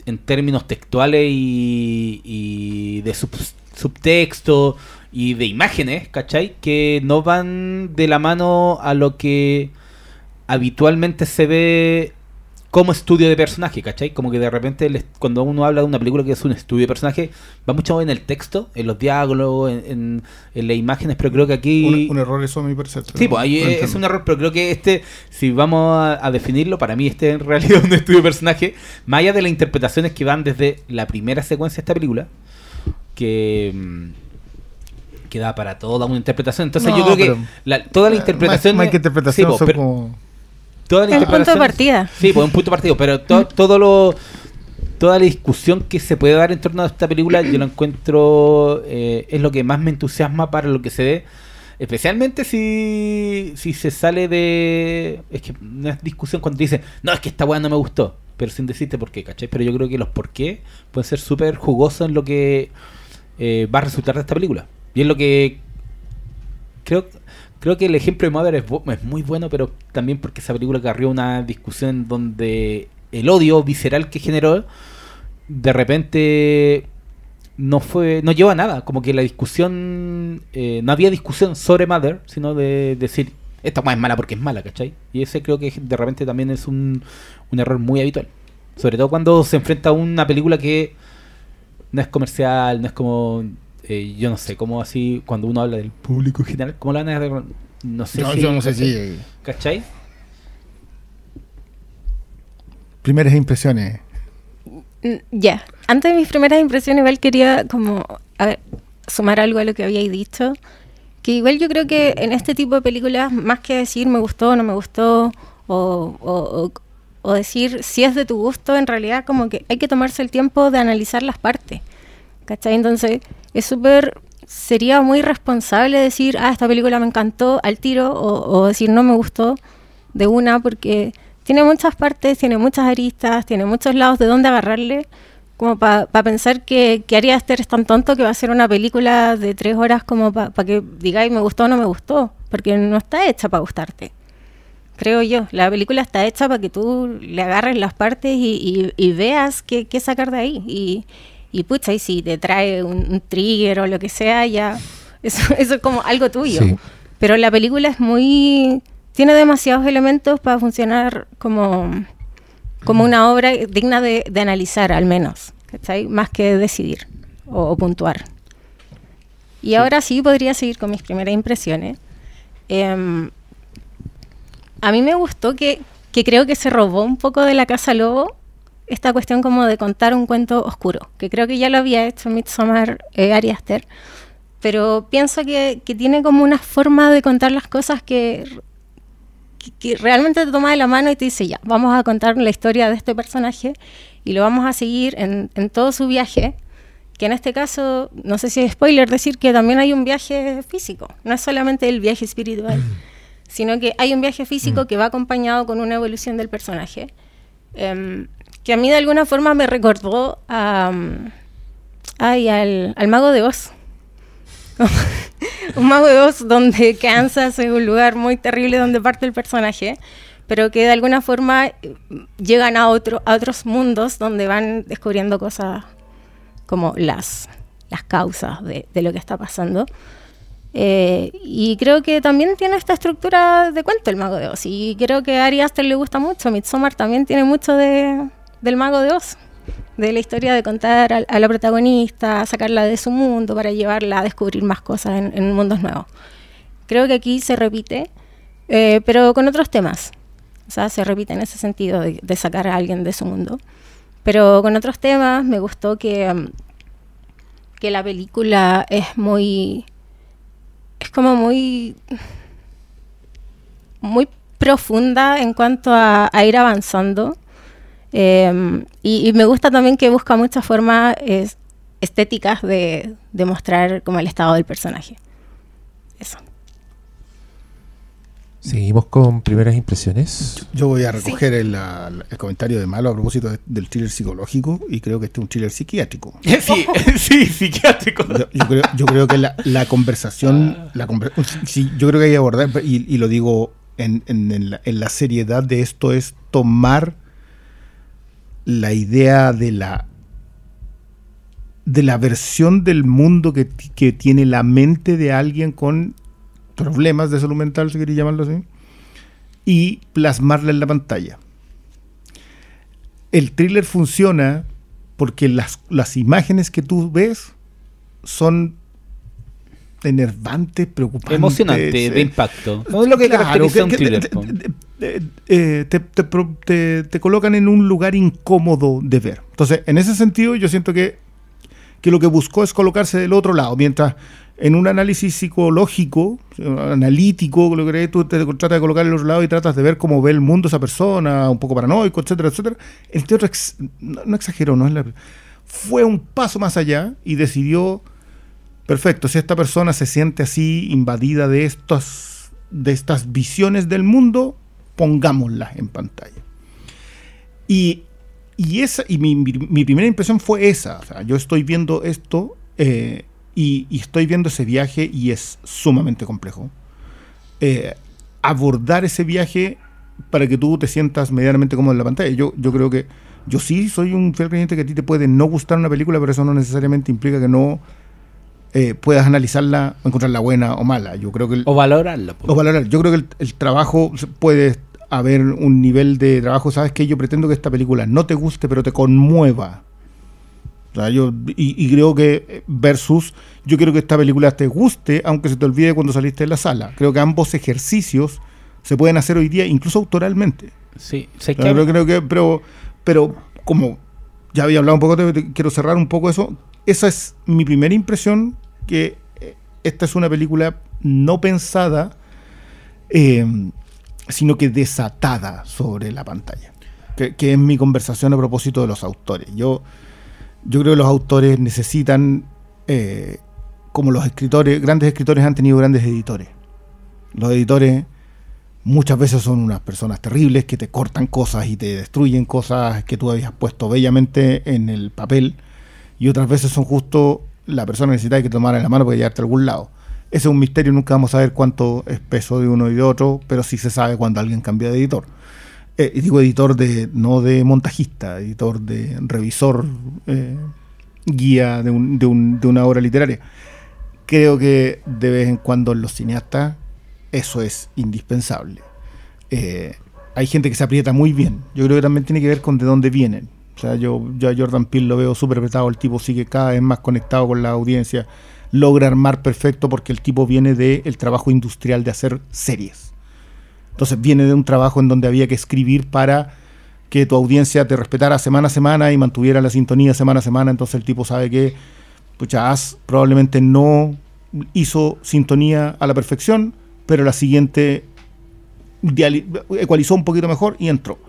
en términos textuales y, y de sub- subtexto y de imágenes, ¿cachai? Que no van de la mano a lo que habitualmente se ve como estudio de personaje, ¿cachai? Como que de repente el est- cuando uno habla de una película que es un estudio de personaje, va mucho en el texto, en los diálogos, en, en- en las imágenes, pero creo que aquí... Un, un error eso a mi parecer. Sí, pues ahí es un error, pero creo que este, si vamos a, a definirlo, para mí este en realidad es un estudio de personaje, más allá de las interpretaciones que van desde la primera secuencia de esta película, que, mm, que da para toda una interpretación. Entonces No, yo creo que la- toda la Eh, interpretación... Más, más que interpretación Sí, pues, son pero- como... toda la Es un punto de partida. Sí, pues un punto de partido, pero to- todo lo toda la discusión que se puede dar en torno a esta película, yo lo encuentro eh, es lo que más me entusiasma para lo que se ve, especialmente si si se sale de es que no es discusión cuando dice, "No, es que esta weá no me gustó", pero sin decirte por qué, ¿cachai? Pero yo creo que los por qué pueden ser súper jugosos en lo que eh, va a resultar de esta película. Y es lo que creo creo que el ejemplo de Mother es, muy bueno, pero también porque esa película acarrió una discusión donde el odio visceral que generó de repente no fue no llevó a nada como que la discusión eh, no había discusión sobre Mother sino de decir esta es mala porque es mala ¿cachai? y ese creo que de repente también es un, un error muy habitual sobre todo cuando se enfrenta a una película que no es comercial no es como eh, yo no sé cómo así cuando uno habla del público general cómo lo van a no sé No, si, yo no sé ¿cachai? si... ¿cachai? Primeras impresiones. Mm, Ya, antes de mis primeras impresiones igual quería como a ver, sumar algo a lo que habíais dicho, que igual yo creo que en este tipo de películas, más que decir me gustó o no me gustó, o, o- o- o decir si es de tu gusto, en realidad como que hay que tomarse el tiempo de analizar las partes, ¿cachai? Entonces es súper, sería muy responsable decir, ah, esta película me encantó al tiro, o, o decir no me gustó de una, porque tiene muchas partes, tiene muchas aristas, tiene muchos lados de dónde agarrarle, como para pensar que, que Ari Aster es tan tonto que va a ser una película de tres horas como para que digáis me gustó o no me gustó, porque no está hecha para gustarte. Creo yo, la película está hecha para que tú le agarres las partes y, y- y veas qué, qué sacar de ahí. Y, Y pucha, y si te trae un, un trigger o lo que sea, ya eso, eso es como algo tuyo. Sí. Pero la película es muy... tiene demasiados elementos para funcionar como, como una obra digna de, de analizar, al menos, ¿cachai? Más que decidir o, o puntuar. Y ahora sí podría seguir con mis primeras impresiones. Em, a mí me gustó que, que creo que se robó un poco de la Casa Lobo esta cuestión como de contar un cuento oscuro, que creo que ya lo había hecho Midsommar eh, Ari Aster, pero pienso que, que tiene como una forma de contar las cosas que, que, que realmente te toma de la mano y te dice, ya, vamos a contar la historia de este personaje y lo vamos a seguir en, en todo su viaje, que en este caso, no sé si es spoiler decir que también hay un viaje físico, no es solamente el viaje espiritual, sino que hay un viaje físico que va acompañado con una evolución del personaje, em, que a mí de alguna forma me recordó a, ay, al, al mago de Oz. un mago de Oz donde Kansas es un lugar muy terrible donde parte el personaje, pero que de alguna forma eh, llegan a, otro, a otros mundos donde van descubriendo cosas como las, las causas de, de lo que está pasando. Eh, y creo que también tiene esta estructura de cuento el Mago de Oz. Y creo que a Ari Aster le gusta mucho. Midsommar también tiene mucho de, del Mago de Oz. De la historia de contar a, la protagonista, sacarla de su mundo para llevarla a descubrir más cosas en, en mundos nuevos. Creo que aquí se repite, eh, pero con otros temas. O sea, se repite en ese sentido de, sacar a alguien de su mundo. Pero con otros temas me gustó que, um, que la película es muy es como muy muy profunda en cuanto a ir avanzando eh, y, y, me gusta también que busca muchas formas es, estéticas de, de, mostrar como el estado del personaje eso Seguimos con primeras impresiones. Yo voy a recoger sí. el, el, comentario de Malo a propósito de, del thriller psicológico y creo que este es un thriller psiquiátrico. Sí, sí, psiquiátrico. Yo, yo, creo, yo creo, que la, la conversación, la conver sí, yo creo que hay que abordar, y, y lo digo en, en, en, la, en, la, seriedad de esto, es tomar la idea de la de la versión del mundo que, que tiene la mente de alguien con problemas de salud mental, si queréis llamarlo así, y plasmarla en la pantalla. El thriller funciona porque las, las imágenes que tú ves son enervantes, preocupantes. Emocionantes, eh, de impacto. No es lo que claro, caracteriza un thriller. Te, te, colocan en un lugar incómodo de ver. Entonces, en ese sentido, yo siento que, que lo que buscó es colocarse del otro lado, mientras en un análisis psicológico, analítico, lo que tú te tratas de colocar en los lados y tratas de ver cómo ve el mundo esa persona, un poco paranoico, etcétera, etcétera. El teatro no, exageró, no es la, fue un paso más allá y decidió, perfecto, si esta persona se siente así invadida de estas, de estas visiones del mundo, pongámoslas en pantalla. Y, y, esa, y mi, mi, mi primera impresión fue esa, o sea, yo estoy viendo esto... Eh, y, y, estoy viendo ese viaje y es sumamente complejo. Eh, abordar ese viaje para que tú te sientas medianamente cómodo en la pantalla. Yo, yo creo que yo sí soy un fiel creyente que a ti te puede no gustar una película, pero eso no necesariamente implica que no eh, puedas analizarla o encontrarla buena o mala. Yo creo que el, o valorarla. O valorar. Yo creo que el, el, trabajo puede haber un nivel de trabajo. Sabes que yo pretendo que esta película no te guste, pero te conmueva. O sea, yo, y, y, creo que versus, yo quiero que esta película te guste, aunque se te olvide cuando saliste de la sala. Creo que ambos ejercicios se pueden hacer hoy día, incluso autoralmente. Sí, sé que... Pero, creo que, pero, pero como ya había hablado un poco, te, te, quiero cerrar un poco eso. Esa es mi primera impresión, que esta es una película no pensada, eh, sino que desatada sobre la pantalla. Que, es mi conversación a propósito de los autores. Yo yo creo que los autores necesitan, eh, como los escritores, grandes escritores han tenido grandes editores. Los editores muchas veces son unas personas terribles que te cortan cosas y te destruyen cosas que tú habías puesto bellamente en el papel y otras veces son justo la persona necesita que tomar en la mano para llevarte a algún lado. Ese es un misterio, nunca vamos a saber cuánto es peso de uno y de otro, pero sí se sabe cuando alguien cambia de editor eh, digo editor de no de montajista, editor de revisor, eh, guía de, un- de un- de una obra literaria. Creo que de vez en cuando en los cineastas eso es indispensable. Eh, hay gente que se aprieta muy bien. Yo creo que también tiene que ver con de dónde vienen. O sea, yo, yo a Jordan Peele lo veo súper apretado. El tipo sigue cada vez más conectado con la audiencia. Logra armar perfecto porque el tipo viene del trabajo industrial de hacer series. Entonces viene de un trabajo en donde había que escribir para que tu audiencia te respetara semana a semana y mantuviera la sintonía semana a semana. Entonces el tipo sabe que pucha, As probablemente no hizo sintonía a la perfección, pero la siguiente ecualizó un poquito mejor y entró.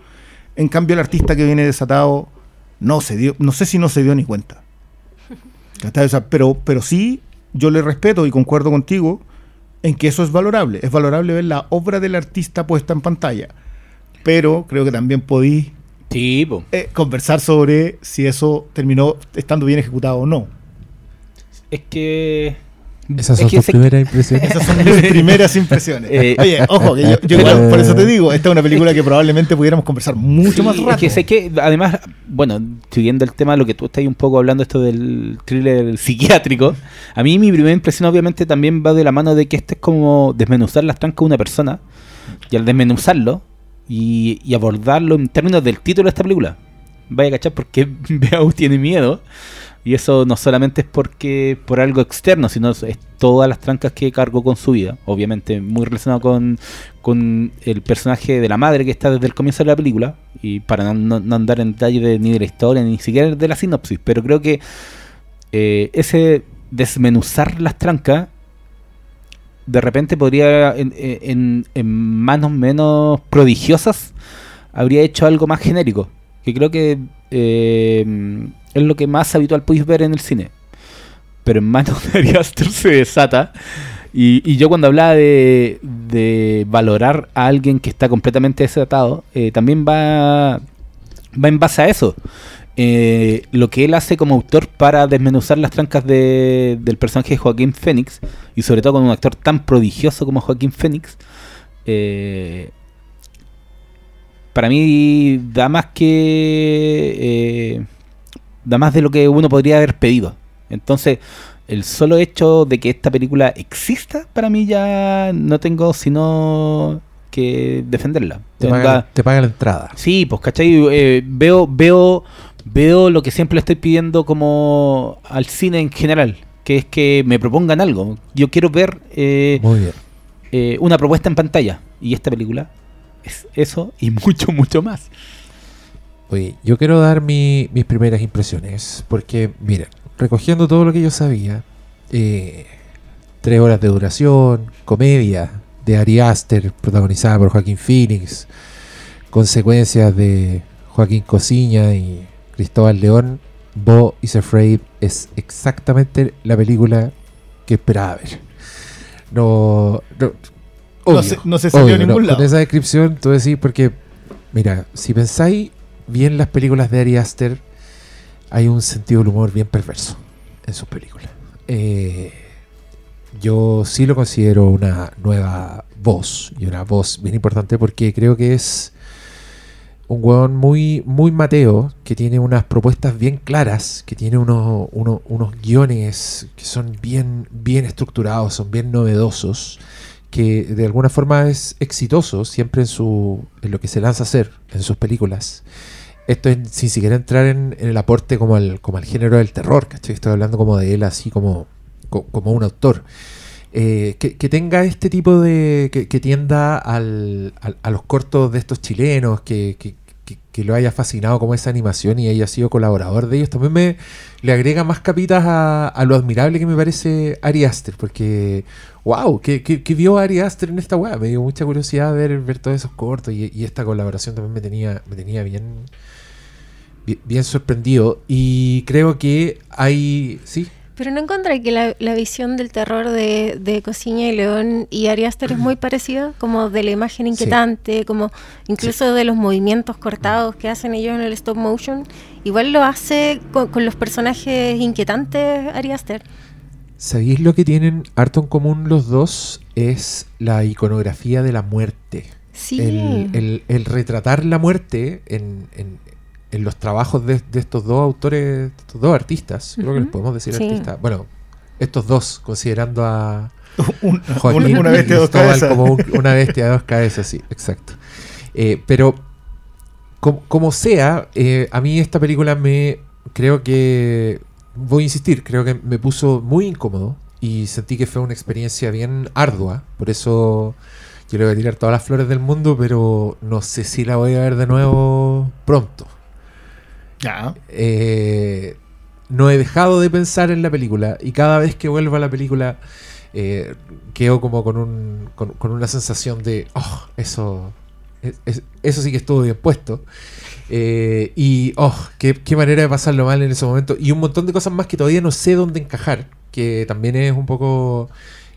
En cambio, el artista que viene desatado no se dio, no sé si no se dio ni cuenta. Pero, pero sí, yo le respeto y concuerdo contigo en que eso es valorable. Es valorable ver la obra del artista puesta en pantalla. Pero creo que también podí Sí, eh, conversar sobre si eso terminó estando bien ejecutado o no. Es que. Esas es son tus primeras impresiones. Esas son mis primeras impresiones. Eh, Oye, ojo, que yo, yo pero- igual, por eso te digo, esta es una película que probablemente pudiéramos conversar mucho Sí, más es rato. que sé que, además, bueno, siguiendo el tema, lo que tú estás un poco hablando, esto del thriller psiquiátrico, a mí mi primera impresión obviamente también va de la mano de que este es como desmenuzar las trancas de una persona, y al desmenuzarlo y, y abordarlo en términos del título de esta película, vaya a cachar porque Beau tiene miedo, y eso no solamente es porque por algo externo, sino es todas las trancas que cargó con su vida, obviamente muy relacionado con, con el personaje de la madre que está desde el comienzo de la película, y para no, no- no andar en detalle de- ni de la historia, ni siquiera de la sinopsis, pero creo que eh, ese desmenuzar las trancas de repente podría en, en- en manos menos prodigiosas habría hecho algo más genérico que creo que eh, es lo que más habitual podéis ver en el cine. Pero en manos de Ari Aster se desata. Y, yo cuando hablaba de, de valorar a alguien que está completamente desatado eh, también va va en base a eso. Eh, lo que él hace como autor para desmenuzar las trancas de- del personaje de Joaquín Phoenix y sobre todo con un actor tan prodigioso como Joaquín Phoenix eh, para mí da más que eh, da más de lo que uno podría haber pedido entonces el solo hecho de que esta película exista para mí ya no tengo sino que defenderla Te Tenga- paga, te paga la entrada. Sí, pues, ¿cachai? Eh, veo, veo, veo lo que siempre le estoy pidiendo como al cine en general, que es que me propongan algo. Yo quiero ver eh, Muy bien. eh, una propuesta en pantalla. Y esta película es eso y mucho, mucho más. Oye, yo quiero dar mi- mis primeras impresiones. Porque, miren, recogiendo todo lo que yo sabía, eh, tres horas de duración, comedia de Ari Aster, protagonizada por Joaquín Phoenix, consecuencias de Joaquín Cosiña y Cristóbal León, Bo is Afraid es exactamente la película que esperaba ver. No, No se- no se salió a ningún lado. Con esa descripción, tú decís, porque, mira, si pensáis bien las películas de Ari Aster, hay un sentido del humor bien perverso en sus películas. Eh, yo sí lo considero una nueva voz y una voz bien importante porque creo que es un weón muy, muy mateo que tiene unas propuestas bien claras, que tiene unos guiones que son bien, bien estructurados, son bien novedosos, que de alguna forma es exitoso siempre en, su, en lo que se lanza a hacer en sus películas. Esto es sin siquiera entrar en, el aporte como al, como al género del terror, ¿cachai? Estoy hablando como de él así como, co- como un autor. Eh, que, que tenga este tipo de. que, que tienda al- a los cortos de estos chilenos, que, que- que- lo haya fascinado como esa animación y haya sido colaborador de ellos, también me le agrega más capitas a, lo admirable que me parece Ari Aster, porque. ¡Wow! ¿Qué, vio Ari Aster en esta weá? Me dio mucha curiosidad ver, ver todos esos cortos y, esta colaboración también me tenía, me tenía bien, bien sorprendido. Y creo que hay. Sí, Pero no encontré que la, la visión del terror de, de Cosiña y León y Ari Aster es muy parecida, como de la imagen inquietante, como incluso de los movimientos cortados que hacen ellos en el stop motion. Igual lo hace con, con los personajes inquietantes Ari Aster. ¿Sabéis lo que tienen harto en común los dos? Es la iconografía de la muerte. Sí. El, el- el retratar la muerte en, en- en los trabajos de, de estos dos autores, de estos dos artistas, creo que les podemos decir Sí. artistas. Bueno, estos dos, considerando a Un- Joaquín una, una bestia de dos Cristóbal cabezas. como un- una bestia de dos cabezas, sí, exacto. Eh, pero, com- como sea, eh, a mí esta película me. Creo que. Voy a insistir, creo que me puso muy incómodo y sentí que fue una experiencia bien ardua. Por eso yo le voy a tirar todas las flores del mundo, pero no sé si la voy a ver de nuevo pronto. Eh, no he dejado de pensar en la película y cada vez que vuelvo a la película eh, quedo como con, un, con, una sensación de, oh, eso, es- es- eso sí que estuvo bien puesto. Eh, y, oh, qué, manera de pasarlo mal en ese momento. Y un montón de cosas más que todavía no sé dónde encajar, que también es un poco,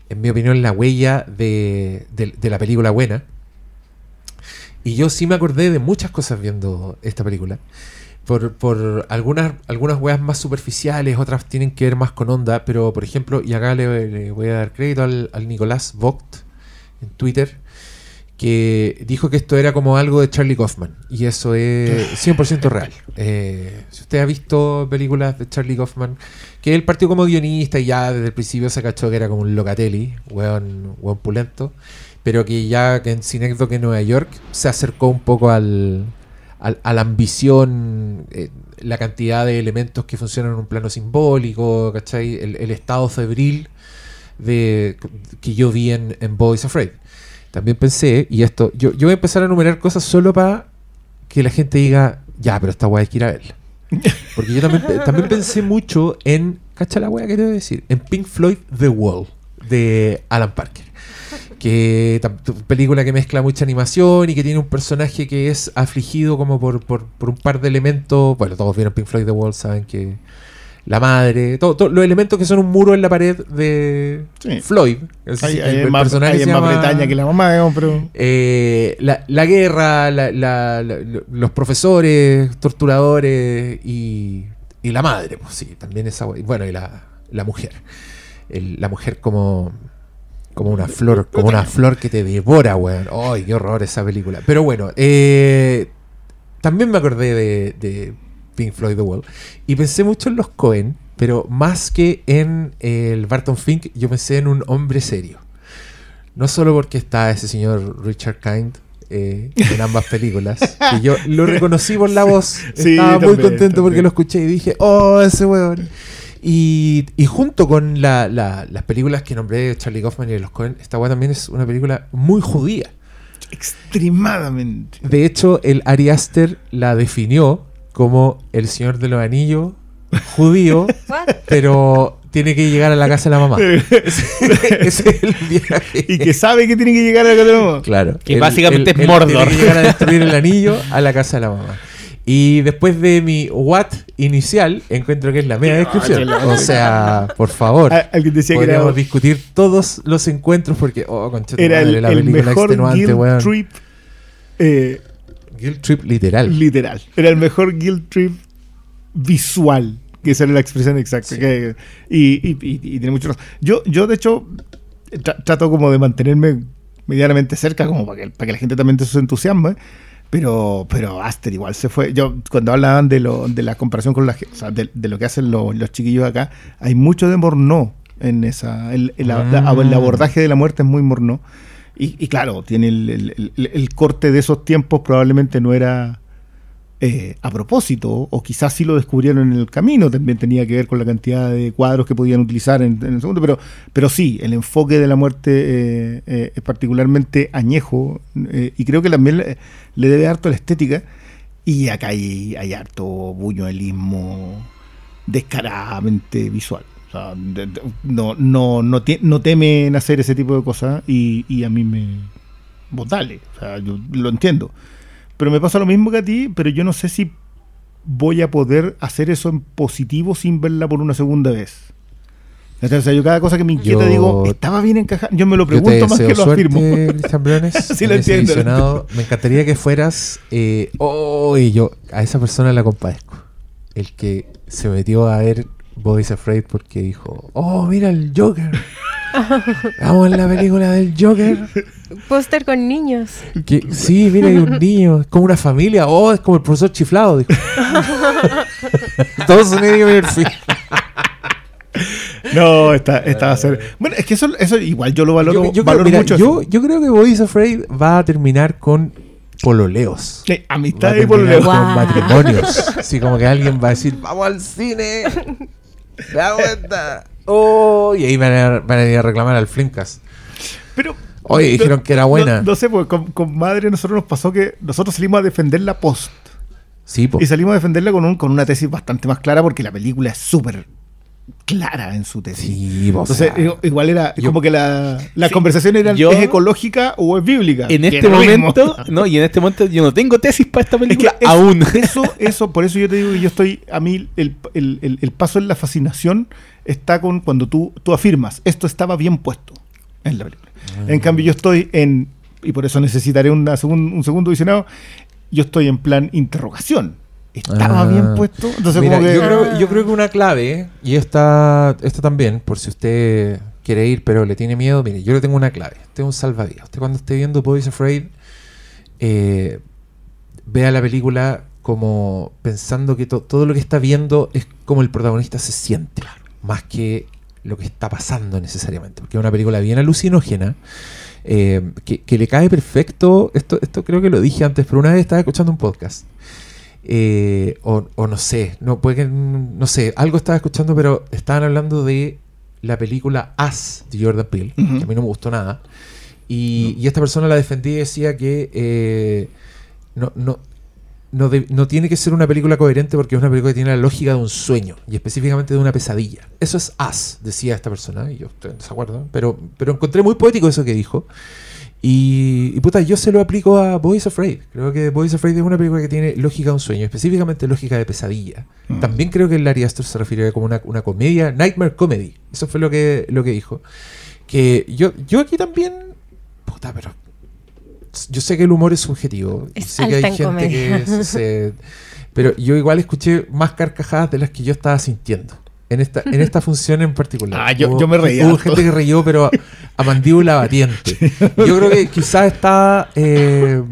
en mi opinión, la huella de- de la película buena. Y yo sí me acordé de muchas cosas viendo esta película por, por algunas, algunas weas más superficiales, otras tienen que ver más con onda, pero por ejemplo, y acá le, le voy a dar crédito al, al Nicolás Vogt en Twitter, que dijo que esto era como algo de Charlie Kaufman, y eso es 100% real. Eh, si usted ha visto películas de Charlie Kaufman, que él partió como guionista y ya desde el principio se cachó que era como un locatelli, weón, weón pulento, pero que ya que en Cinécdoque en Nueva York se acercó un poco al, a la ambición, eh, la cantidad de elementos que funcionan en un plano simbólico. El, estado febril de, que yo vi en, en Boys Afraid. También pensé, y esto, yo, yo voy a empezar a enumerar cosas solo para que la gente diga, ya, pero esta weá hay que ir a verla. Porque yo también, también pensé mucho en, ¿cacha la weá que te voy a decir? En Pink Floyd The Wall, de Alan Parker que película que mezcla mucha animación y que tiene un personaje que es afligido como por, por, por un par de elementos. Bueno, todos vieron Pink Floyd The Wall, saben que la madre, todo, todo- los elementos que son un muro en la pared de Sí. Floyd. Es Hay, el- más, personaje hay se más Bretaña que la mamá, digamos, pero. eh, la, la guerra, la- la- la- los profesores, torturadores y, y la madre, pues sí, también esa. Bueno, y la, la mujer. El- la mujer como, como una flor, como una flor que te devora, weón. ¡Ay, qué horror esa película! Pero bueno, eh, también me acordé de, de Pink Floyd The Wall. Y pensé mucho en los Cohen, pero más que en el Barton Fink, yo pensé en un hombre serio. No solo porque está ese señor Richard Kind eh, en ambas películas, que yo lo reconocí por la voz. Sí, Estaba muy también, contento porque lo escuché y dije, oh, ese weón. Y, y junto con la- la- las películas que nombré de Charlie Kaufman y de los Cohen, esta weá también es una película muy judía. Extremadamente. De hecho, el Ari Aster la definió como el Señor de los Anillos judío, pero tiene que llegar a la casa de la mamá. Ese es el viaje. y que sabe que tiene que llegar a la casa Claro. Que básicamente es Mordor. Tiene que llegar a destruir el anillo a la casa de la mamá. Y después de mi what inicial, encuentro que es la media descripción. O sea, por favor. Al- Alguien decía que era, discutir todos los encuentros porque, oh, concha tu era el, madre, la el película mejor extenuante, guilt weón. trip eh, Guilt trip literal. literal. Era el mejor guilt trip visual. Que esa era la expresión exacta. Sí. que- y, y- y- y tiene mucho razón. Yo, yo, de hecho, tra- trato como de mantenerme medianamente cerca, como para que, para que la gente también se entusiasme. Pero, pero Aster igual se fue. Yo, cuando hablaban de, lo, de la comparación con la o sea, de, de lo que hacen lo- los chiquillos acá, hay mucho de morno en esa. El, el- la- el abordaje de la muerte es muy morno. Y, y claro, tiene el- el corte de esos tiempos, probablemente no era eh, a propósito, o quizás sí lo descubrieron en el camino, también tenía que ver con la cantidad de cuadros que podían utilizar en, el segundo, pero, pero sí, el enfoque de la muerte eh, eh, es particularmente añejo, eh, y creo que también le, debe harto a la estética, y acá hay, hay harto buñuelismo descaradamente visual. No, no, no, no temen hacer ese tipo de cosas, y, y a mí me... Vos dale, o sea, yo lo entiendo. Pero me pasa lo mismo que a ti, pero yo no sé si voy a poder hacer eso en positivo sin verla por una segunda vez. O sea, yo cada cosa que me inquieta Yo- digo, estaba bien encajada. Yo me lo pregunto más que lo suerte, afirmo. Briones, Sí, lo entiendo. Me encantaría que fueras. Eh, oh, y yo a esa persona la compadezco. El que se metió a ver Boys Afraid porque dijo, oh, mira el Joker. Vamos en la película del Joker. Póster con niños. Que, sí, mira, hay un niño. Es como una familia. Oh, es como el profesor chiflado. Dijo. Todos son Murphy. No, esta, esta va a ser. Bueno, es que eso, eso igual yo lo valoro, Yo, yo creo, valoro mira, mucho. yo, yo creo que Boys Afraid va a terminar con pololeos. Amistad a y lejos. con matrimonios. Así como que alguien va a decir, vamos al cine. Da vuelta. Oh, y ahí van a, van a ir a reclamar al Flimcast. Pero. Oye, dijeron que era buena. No, no sé, porque con, con madre nosotros nos pasó que nosotros salimos a defender la post. Sí, po. Y salimos a defenderla con, un, con una tesis bastante más clara porque la película es súper clara en su tesis. Sí, Entonces, sea, igual era yo- como que la, la Sí, conversación era yo- ¿es ecológica o es bíblica? En este momento, no, y en este momento yo no tengo tesis para esta Es que película eso, aún. Eso, eso, por eso yo te digo que yo estoy, a mí el, el- el- el paso en la fascinación está con cuando tú, tú afirmas, esto estaba bien puesto en la película. Mm. En cambio yo estoy en, y por eso necesitaré una segun- un segundo visionado, yo estoy en plan interrogación. ¿Estaba Ah. bien puesto? Entonces Mira, como que... yo, creo, yo creo que una clave, y esta, esta también, por si usted quiere ir pero le tiene miedo, mire, yo le tengo una clave, tengo un salvavidas. Usted cuando esté viendo Boys Afraid, eh, vea la película como pensando que to- todo lo que está viendo es como el protagonista se siente, más que lo que está pasando necesariamente, porque es una película bien alucinógena. eh, que, que le cae perfecto, esto, esto creo que lo dije antes, pero una vez estaba escuchando un podcast eh, o, o no sé, no puede que, no sé, algo estaba escuchando, pero estaban hablando de la película As de Jordan Peele, que a mí no me gustó nada. Y, y esta persona la defendía y decía que eh, no, no, no, de- no tiene que ser una película coherente porque es una película que tiene la lógica de un sueño y específicamente de una pesadilla. Eso es As, decía esta persona, y yo estoy en desacuerdo, pero, pero encontré muy poético eso que dijo. Y, y puta, yo se lo aplico a Boys Afraid. Creo que Boys Afraid es una película que tiene lógica de un sueño, específicamente lógica de pesadilla. Mm. También creo que el Larry Astor se refiere como una, una comedia, Nightmare Comedy. Eso fue lo que, lo que dijo. Que yo, yo aquí también, puta, pero yo sé que el humor es subjetivo. Es sé que alta hay en gente que comedia. se- pero yo igual escuché más carcajadas de las que yo estaba sintiendo. En esta, en esta función en particular. Ah, yo- yo me reí Hubo gente que reyó, pero a, a mandíbula batiente. Yo creo que quizás estaba, eh,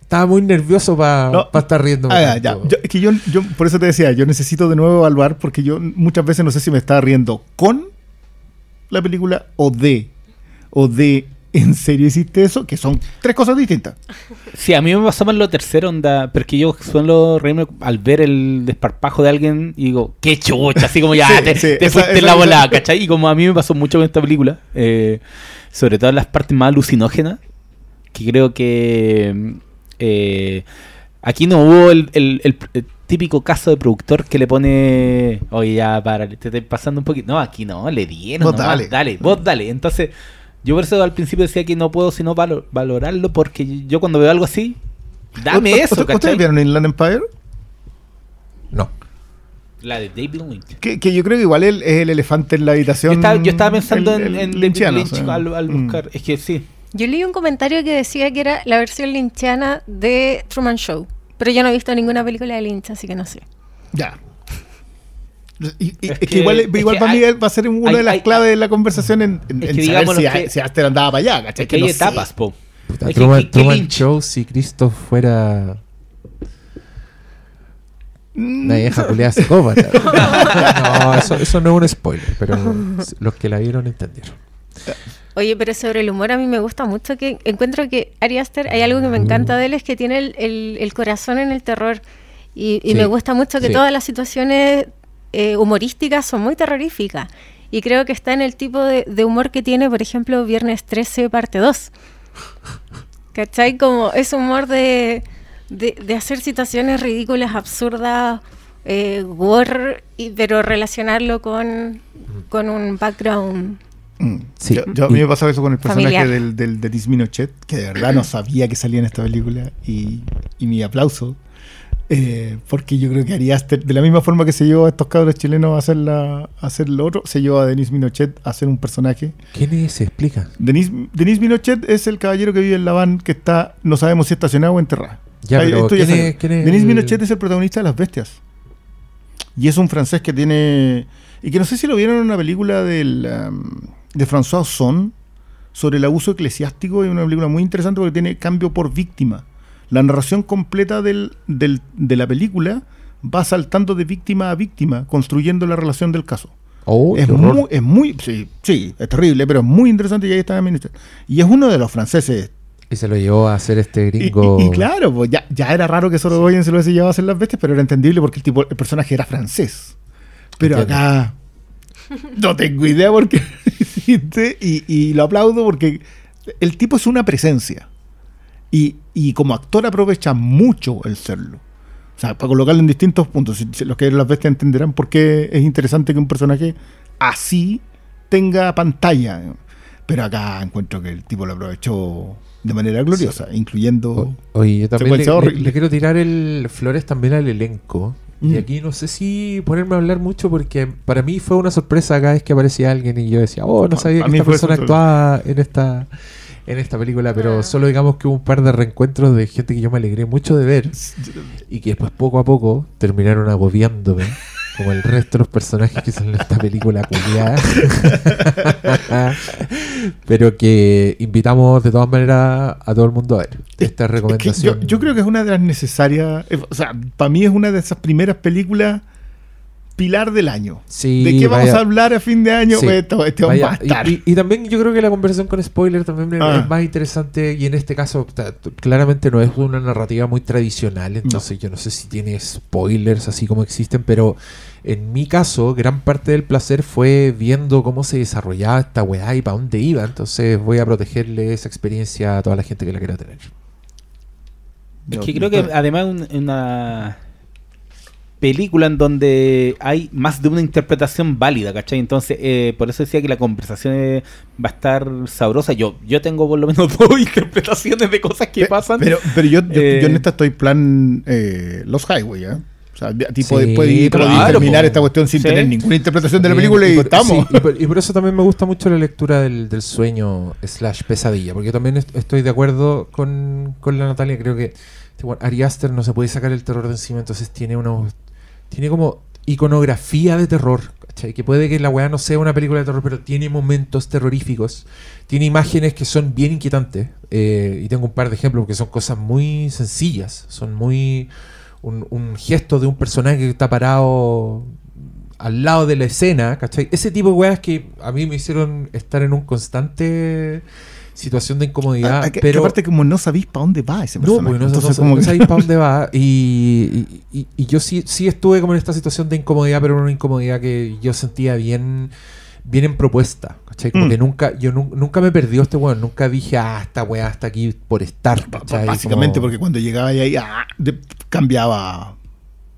estaba muy nervioso para No. estar riendo. Ah, ya, ya. Yo- es que yo, yo, por eso te decía, yo necesito de nuevo evaluar porque yo muchas veces no sé si me estaba riendo con la película o de. O de, ¿en serio hiciste eso? Que son tres cosas distintas. Sí, a mí me pasó más lo tercero, onda, porque yo suelo reírme al ver el desparpajo de alguien y digo, qué chucha, así como ya Sí, te, sí, te esa- fuiste esa- la esa- bola, ¿cachai? Y como a mí me pasó mucho con esta película, eh, sobre todo en las partes más alucinógenas, que creo que eh, aquí no hubo el, el- el- el típico caso de productor que le pone, oye, ya, para, te estoy pasando un poquito. No, aquí no, le dieron, Vos nomás, dale. dale, vos dale. Entonces, yo por eso al principio decía que no puedo sino valo- valorarlo, porque yo cuando veo algo así, dame ¿U- u- eso, ¿Ustedes vieron Inland Empire? No. La de David Lynch. Que, que yo creo que igual él es el elefante en la Yo habitación. estaba, yo estaba pensando el- en, el en David Lynch o sea, al, al mm. buscar. Es que sí. Yo leí un comentario que decía que era la versión linchiana de Truman Show. Pero yo no he visto ninguna película de Lynch, así que no sé. Ya. Y- y- Es que, que- igual, es igual que para mí hay- él va a ser una hay- de las hay- claves de la conversación en, saber si, a- si Aster andaba para allá, ¿cachai? Es que hay no sé. po. Puta, Es que- Truman, Show si Cristo fuera una vieja culiada psicópata. no, eso, eso no es un spoiler, pero los que la vieron entendieron. Oye, pero sobre el humor a mí me gusta mucho que encuentro que Ari Aster, hay algo que me encanta de él, es que tiene el, el- el corazón en el terror. Y, y Sí, me gusta mucho que sí. todas las situaciones eh, humorísticas son muy terroríficas. Y creo que está en el tipo de, de humor que tiene, por ejemplo, Viernes 13, parte 2. ¿Cachai? Como ese humor de, de, de hacer situaciones ridículas, absurdas, eh, gore, y, pero relacionarlo con, con un background Mm. Sí. Yo, yo- a mí me pasaba eso con el personaje Familiar. del, del, de Denis Minochet, que de verdad no sabía que salía en esta película. Y, y mi aplauso. Eh, porque yo creo que Ari Aster, de la misma forma que se llevó a estos cabros chilenos a hacer, la, a hacer lo otro, se llevó a Denis Minochet a hacer un personaje. ¿Quién es? Explica. Denis, Denis Minochet es el caballero que vive en la van que está, no sabemos si estacionado o enterrado. Ya, pero esto ya ¿quién salió. es- quién es Denis el- Minochet es el protagonista de Las Bestias. Y es un francés que tiene. Y que no sé si lo vieron en una película del, um, de François Son sobre el abuso eclesiástico. Es una película muy interesante porque tiene cambio por víctima. La narración completa del, del- de la película va saltando de víctima a víctima, construyendo la relación del caso. Oh, es, muy, es muy. Sí, sí, es terrible, pero es muy interesante y ahí está Minister. Y es uno de los franceses Y se lo llevó a hacer este gringo. y- y claro, pues ya, ya era raro que solo se lo hubiese llevado a hacer las bestias, pero era entendible porque el tipo, el personaje era francés. Pero Entiendo. acá no tengo idea por qué hiciste y, y lo aplaudo porque el tipo es una presencia. Y, y como actor aprovecha mucho el serlo. O sea, para colocarlo en distintos puntos. Los que las bestias entenderán por qué es interesante que un personaje así tenga pantalla. Pero acá encuentro que el tipo lo aprovechó de manera gloriosa, incluyendo... O- Oye, yo también le, quiero tirar el flores también al elenco. Mm. Y aquí no sé si ponerme a hablar mucho porque para mí fue una sorpresa cada vez que aparecía alguien y yo decía, oh, no sabía a que esta persona actuaba en esta en esta película, pero Ah. solo digamos que hubo un par de reencuentros de gente que yo me alegré mucho de ver y que después poco a poco terminaron agobiándome. Como el resto de los personajes que son en esta película culiada. Pero que invitamos de todas maneras a todo el mundo a ver esta Es que recomendación. yo, yo creo que es una de las necesarias. eh, O sea, para mí es una de esas primeras películas pilar del año. Sí, ¿De qué vamos vaya- a hablar a fin de año? Sí. Esto, este va a estar. y, y- y también yo creo que la conversación con spoiler también es- Ah. es más interesante y en este caso claramente no es una narrativa muy tradicional, entonces yo no sé si tiene spoilers así como existen, pero en mi caso gran parte del placer fue viendo cómo se desarrollaba esta weá y para dónde iba, entonces voy a protegerle esa experiencia a toda la gente que la quiera tener. Es que creo que además una película en donde hay más de una interpretación válida, ¿cachai? Entonces, eh, por eso decía que la conversación eh, va a estar sabrosa. Yo yo tengo por lo menos dos interpretaciones de cosas que pasan. Pero, pero yo, yo, Eh, yo en esta estoy plan eh, Los Highway, ¿eh? O sea, tipo, Sí, puede, puede claro, terminar esta cuestión sin Sí. tener ninguna interpretación de la película y, por, estamos. sí, y por- y por eso también me gusta mucho la lectura del, del sueño slash pesadilla, porque también est- estoy de acuerdo con, con la Natalia, creo que weón, Ari Aster no se puede sacar el terror de encima, entonces tiene unos tiene como iconografía de terror, ¿cachai? que puede que la weá no sea una película de terror, pero tiene momentos terroríficos, tiene imágenes que son bien inquietantes, eh, y tengo un par de ejemplos porque son cosas muy sencillas, son muy... Un, un gesto de un personaje que está parado al lado de la escena, ¿cachai? Ese tipo de weas que a mí me hicieron estar en un constante situación de incomodidad, Ah, que- que pero... aparte, como no sabéis para dónde va ese personaje. no, no- Entonces, no- como no que- sabéis para dónde va. Y, y- y- yo sí, sí estuve como en esta situación de incomodidad, pero una incomodidad que yo sentía bien, bien en propuesta. ¿cachai? Como Mm. que nunca, yo nu- nunca me perdió este weón. Nunca dije, ah, esta weá está aquí por estar. Básicamente Como- porque cuando llegaba ahí, ah, de- cambiaba.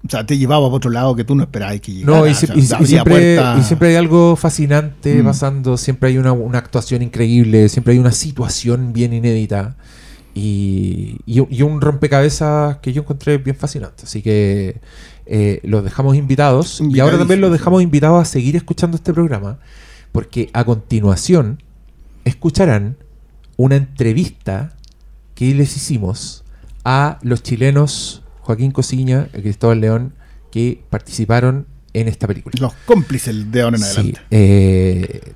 O sea, te llevaba a otro lado que tú no esperabas que llegara. No, y, o si- sea, y siempre, y siempre hay algo fascinante Mm. pasando, siempre hay una, una actuación increíble, siempre hay una situación bien inédita y, y un- rompecabezas que yo encontré bien fascinante. Así que eh, los dejamos invitados y ahora también los dejamos invitados a seguir escuchando este programa porque a continuación escucharán una entrevista que les hicimos a los chilenos Joaquín Cosiña y Cristóbal León que participaron en esta película. Los cómplices de ahora en Sí, adelante. eh,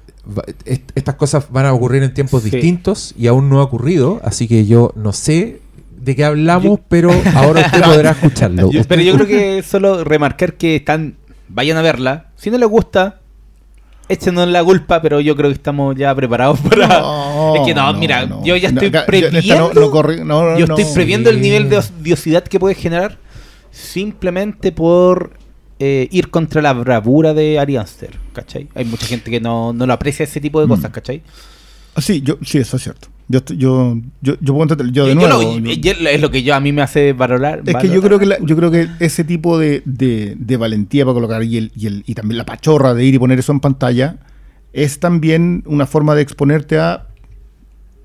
est- estas cosas van a ocurrir en tiempos Sí. distintos y aún no ha ocurrido, así que yo no sé de qué hablamos, Yo- pero ahora usted podrá escucharlo. Yo- pero yo creo que solo remarcar que están vayan a verla. Si no les gusta, échenos la culpa, pero yo creo que estamos ya preparados para. No, es que no, no, mira, no. yo ya estoy yo- previendo. esta no- no corre- no, yo estoy previendo el nivel de odiosidad que puede generar simplemente por eh, ir contra la bravura de Ari Aster, ¿cachai? Hay mucha gente que no, no lo aprecia ese tipo de Mm. cosas, ¿cachai? Ah, Sí, yo, sí, eso es cierto. Yo, yo, yo, yo puedo entender- yo de yo nuevo. lo- y es lo que yo a mí me hace valorar. Es que yo creo que la- yo creo que ese tipo de, de- de valentía para colocar y, el, y, el, y también la pachorra de ir y poner eso en pantalla es también una forma de exponerte a,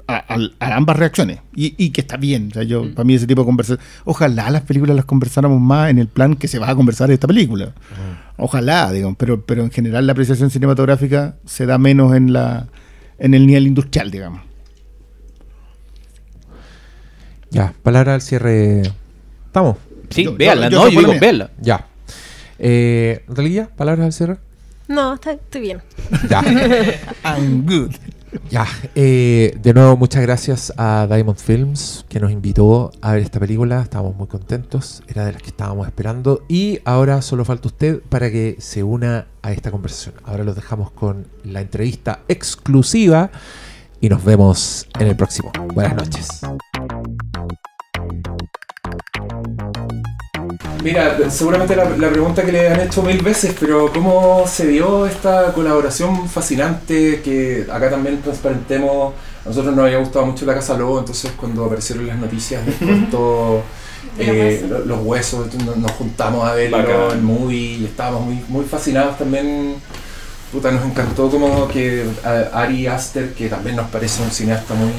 a, ambas reacciones y, y que está bien. O sea, yo, Mm. para mí ese tipo de conversación. Ojalá las películas las conversáramos más en el plan que se va a conversar esta película. Ojalá, digamos, pero, pero en general la apreciación cinematográfica se da menos en la en el nivel industrial, digamos. Ya, palabra al cierre. ¿Estamos? Sí, Yo- véanla, yo no, yo digo, mía. véanla. Ya. Eh, Natalia, palabras al cierre. No, está, estoy bien. Ya. I'm good. Ya, eh, de nuevo muchas gracias a Diamond Films que nos invitó a ver esta película, estábamos muy contentos, era de las que estábamos esperando y ahora solo falta usted para que se una a esta conversación. Ahora los dejamos con la entrevista exclusiva y nos vemos en el próximo. Buenas noches. Mira, seguramente la, la, pregunta que le han hecho mil veces, pero ¿cómo se dio esta colaboración fascinante que acá también transparentemos? A nosotros nos había gustado mucho la Casa Lobo, entonces cuando aparecieron las noticias de pronto eh, los, los huesos, nos, juntamos a verlo, el movie, y estábamos muy, muy fascinados también. Puta, nos encantó como que Ari Aster, que también nos parece un cineasta muy,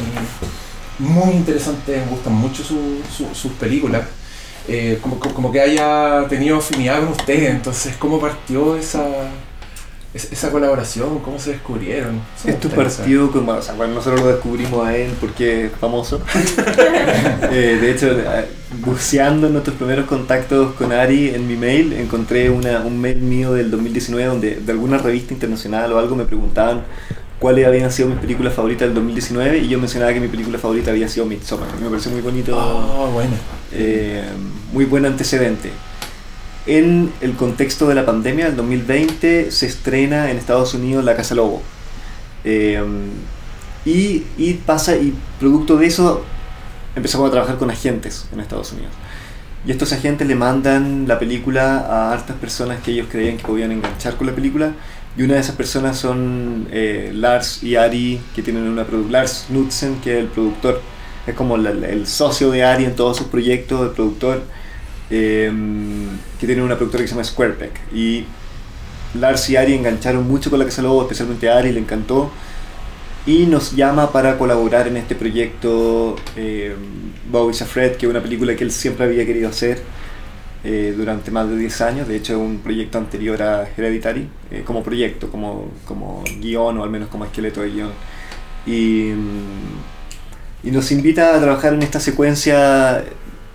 muy interesante, me gustan mucho su- su- sus películas. eh, como- como que haya tenido afinidad con ustedes, entonces, ¿cómo partió esa, es- esa colaboración? ¿Cómo se descubrieron? Eso me Esto gustaría saber. partió como, o sea, bueno, nosotros lo descubrimos a él porque es famoso. Eh, de hecho, eh, buceando en nuestros primeros contactos con Ari en mi mail, encontré una, un mail mío del 2019 donde de alguna revista internacional o algo me preguntaban cuáles habían sido mis películas favoritas del 2019 y yo mencionaba que mi película favorita había sido Midsommar. Me pareció muy bonito. Ah, bueno. eh, muy buen antecedente. En el contexto de la pandemia, el 2020, se estrena en Estados Unidos La Casa Lobo. Eh, y, y pasa, y producto de eso, empezamos a trabajar con agentes en Estados Unidos. Y estos agentes le mandan la película a hartas personas que ellos creían que podían enganchar con la película. Y una de esas personas son eh, Lars y Ari, que tienen una Lars Knudsen, que es el productor es como la- el socio de Ari en todos sus proyectos, el productor, eh, que tiene una productora que se llama Squarepeck. Y Lars y Ari engancharon mucho con la Casa Lobo, especialmente a Ari, le encantó. Y nos llama para colaborar en este proyecto eh, Bobby Fred, que es una película que él siempre había querido hacer eh, durante más de 10 años. De hecho, es un proyecto anterior a Hereditary, eh, como proyecto, como, como guion o al menos como esqueleto de guion. Y, y nos invita a trabajar en esta secuencia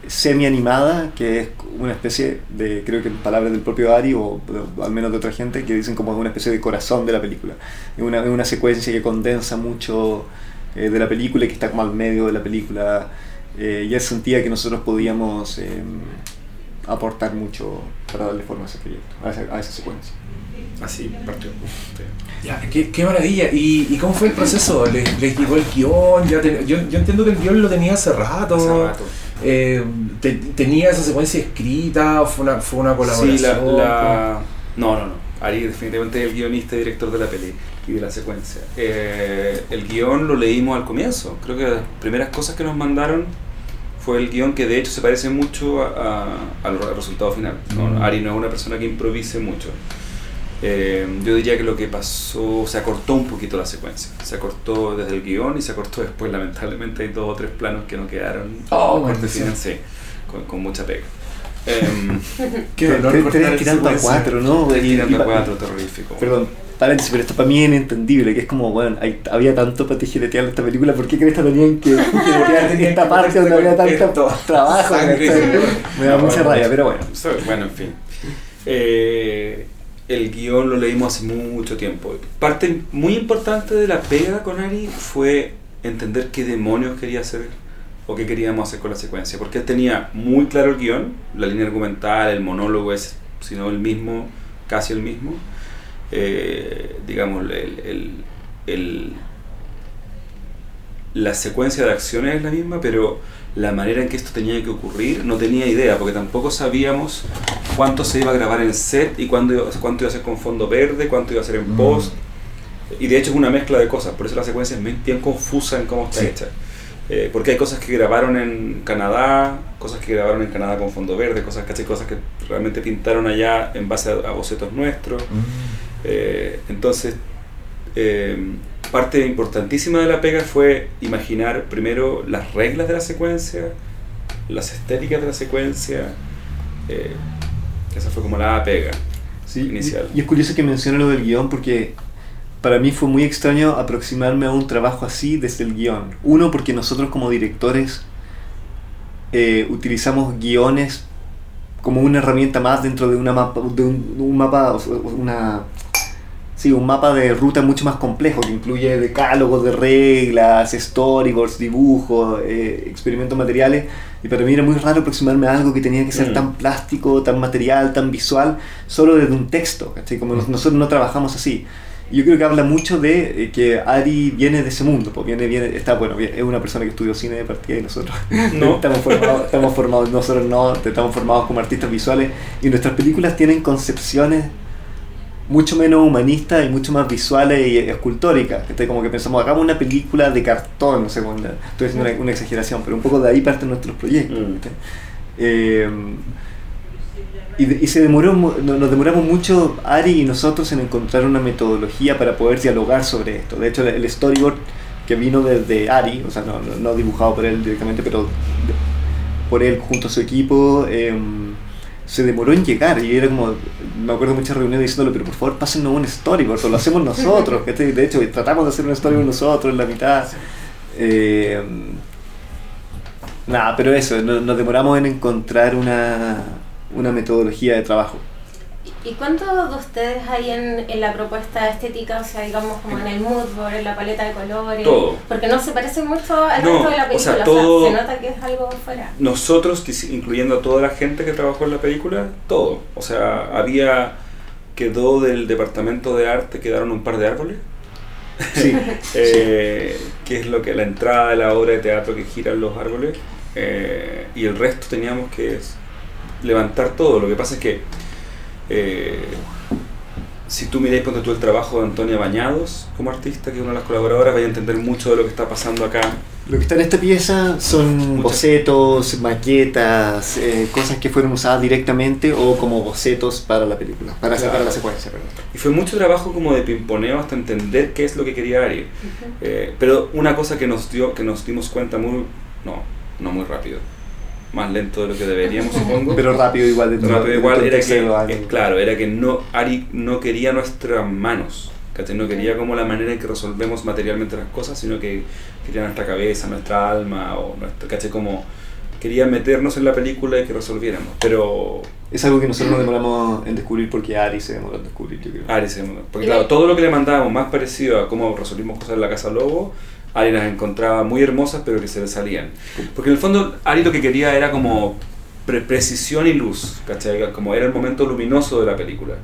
semi-animada, que es una especie de, creo que en palabras del propio Ari, o, o al menos de otra gente, que dicen como una especie de corazón de la película. Es una, una secuencia que condensa mucho eh, de la película y que está como al medio de la película. Eh, y él sentía que nosotros podíamos eh, aportar mucho para darle forma a ese proyecto, a esa, a esa secuencia. Así partió. Ya, qué, qué maravilla. ¿Y, y cómo fue el proceso? ¿Les, les llegó el guion? Ya ten- yo, yo entiendo que el guion lo tenía hace rato. Hace rato. Eh, te- ¿Tenía esa secuencia escrita o fue una, fue una colaboración? Sí, la, la- No, no, no. Ari definitivamente es el guionista y director de la peli y de la secuencia. Eh, el guion lo leímos al comienzo. Creo que las primeras cosas que nos mandaron fue el guion que de hecho se parece mucho a- a- al re- resultado final. ¿no? Mm. Ari no es una persona que improvise mucho. Eh, yo diría que lo que pasó, se acortó un poquito la secuencia. Se acortó desde el guion y se acortó después. Lamentablemente hay dos o tres planos que no quedaron. Oh, con, con mucha pega. Em, Qué te- tirando a cuatro, ¿no? Tirando a cuatro, terrorífico. Perdón, paréntesis, pero esto para mí es inentendible, que es como, bueno, hay- había tanto para tijeretear esta película, ¿por qué crees que tenían que tijeretear en esta parte donde había tanto trabajo? Me da mucha rabia, pero bueno. Bueno, en fin. Eh, el guion lo leímos hace mucho tiempo. Parte muy importante de la pega con Ari fue entender qué demonios quería hacer o qué queríamos hacer con la secuencia. Porque él tenía muy claro el guion, la línea argumental, el monólogo es, si no el mismo, casi el mismo. Eh, digamos, el, el- el- la secuencia de acciones es la misma, pero la manera en que esto tenía que ocurrir no tenía idea, porque tampoco sabíamos cuánto se iba a grabar en set y cuándo cuánto iba a ser con fondo verde, cuánto iba a ser en Mm. post. Y de hecho es una mezcla de cosas, por eso la secuencia es bien- confusa en cómo está Sí. hecha. Eh, porque hay cosas que grabaron en Canadá, cosas que grabaron en Canadá con fondo verde, cosas, cosas que realmente pintaron allá en base a, a bocetos nuestros. Mm. Eh, entonces, eh, parte importantísima de la pega fue imaginar primero las reglas de la secuencia, las estéticas de la secuencia. eh, esa fue como la pega. Sí, Inicial. Y, y es curioso que mencione lo del guion porque para mí fue muy extraño aproximarme a un trabajo así desde el guion. Uno, porque nosotros como directores eh, utilizamos guiones como una herramienta más dentro de una mapa de un, un mapa una sí un mapa de ruta mucho más complejo que incluye decálogos de reglas storyboards dibujos eh, experimentos materiales y para mí era muy raro aproximarme a algo que tenía que ser Mm. tan plástico tan material tan visual solo desde un texto ¿cachai? como nos- nosotros no trabajamos así yo creo que habla mucho de eh, que Ari viene de ese mundo, pues viene, viene, está bueno, es una persona que estudió cine de partida y nosotros No. estamos formados, estamos formados, nosotros no, estamos formados como artistas visuales y nuestras películas tienen concepciones mucho menos humanistas y mucho más visuales y escultóricas. ¿cachai? Como que pensamos, hagamos una película de cartón, no sé, estoy haciendo una, una exageración, pero un poco de ahí parten nuestros proyectos. Mm. Eh, y, y se demoró, nos demoramos mucho, Ari y nosotros, en encontrar una metodología para poder dialogar sobre esto. De hecho, el, storyboard que vino desde Ari, o sea, no, no- dibujado por él directamente, pero por él junto a su equipo, em, se demoró en llegar. Y era como, me acuerdo de muchas reuniones diciéndole, pero por favor, pásennos un storyboard, lo hacemos nosotros. De hecho, tratamos de hacer un storyboard nosotros en la mitad. Em, Nada, pero eso, no- nos demoramos en encontrar una, una metodología de trabajo. ¿Y cuánto de ustedes hay en, en la propuesta estética? O sea, digamos, como en el mood board, en la paleta de colores. Todo. Porque no se parece mucho al No, resto de la o película. sea, O sea, todo- se nota que es algo fuera. Nosotros, incluyendo a toda la gente que trabajó en la película, todo. O sea, había, quedó del departamento de arte, quedaron un par de árboles. Sí, eh, que es lo que la entrada de la obra de teatro que giran los árboles eh, y el resto teníamos que levantar todo lo que pasa es que eh, si tú miráis ponte tú el trabajo de Antonia Bañados como artista que es una de las colaboradoras vais a entender mucho de lo que está pasando acá Lo que está en esta pieza son Muchas- bocetos, maquetas, eh, cosas que fueron usadas directamente o como bocetos para la película, para, Claro. para la secuencia. Perdón. y fue mucho trabajo como de pimponeo hasta entender qué es lo que quería Ari Eh, pero una cosa que nos dio que nos dimos cuenta muy no no muy rápido más lento de lo que deberíamos supongo Pero rápido igual dentro Rápido dentro igual era que, eh, claro, era que no, Ari no quería nuestras manos, ¿cachai? No quería como la manera en que resolvemos materialmente las cosas, sino que quería nuestra cabeza, nuestra alma, o nuestra, ¿cachai? Como quería meternos en la película y que resolviéramos, pero Es algo que nosotros nos demoramos en descubrir porque Ari se demoró en descubrir, yo creo. Ari se Porque claro, todo lo que le mandábamos más parecido a cómo resolvimos cosas en la Casa Lobo, Ari las encontraba muy hermosas, pero que se le salían. Porque en el fondo, Ari lo que quería era como pre- precisión y luz, ¿cachai? Como era el momento luminoso de la película.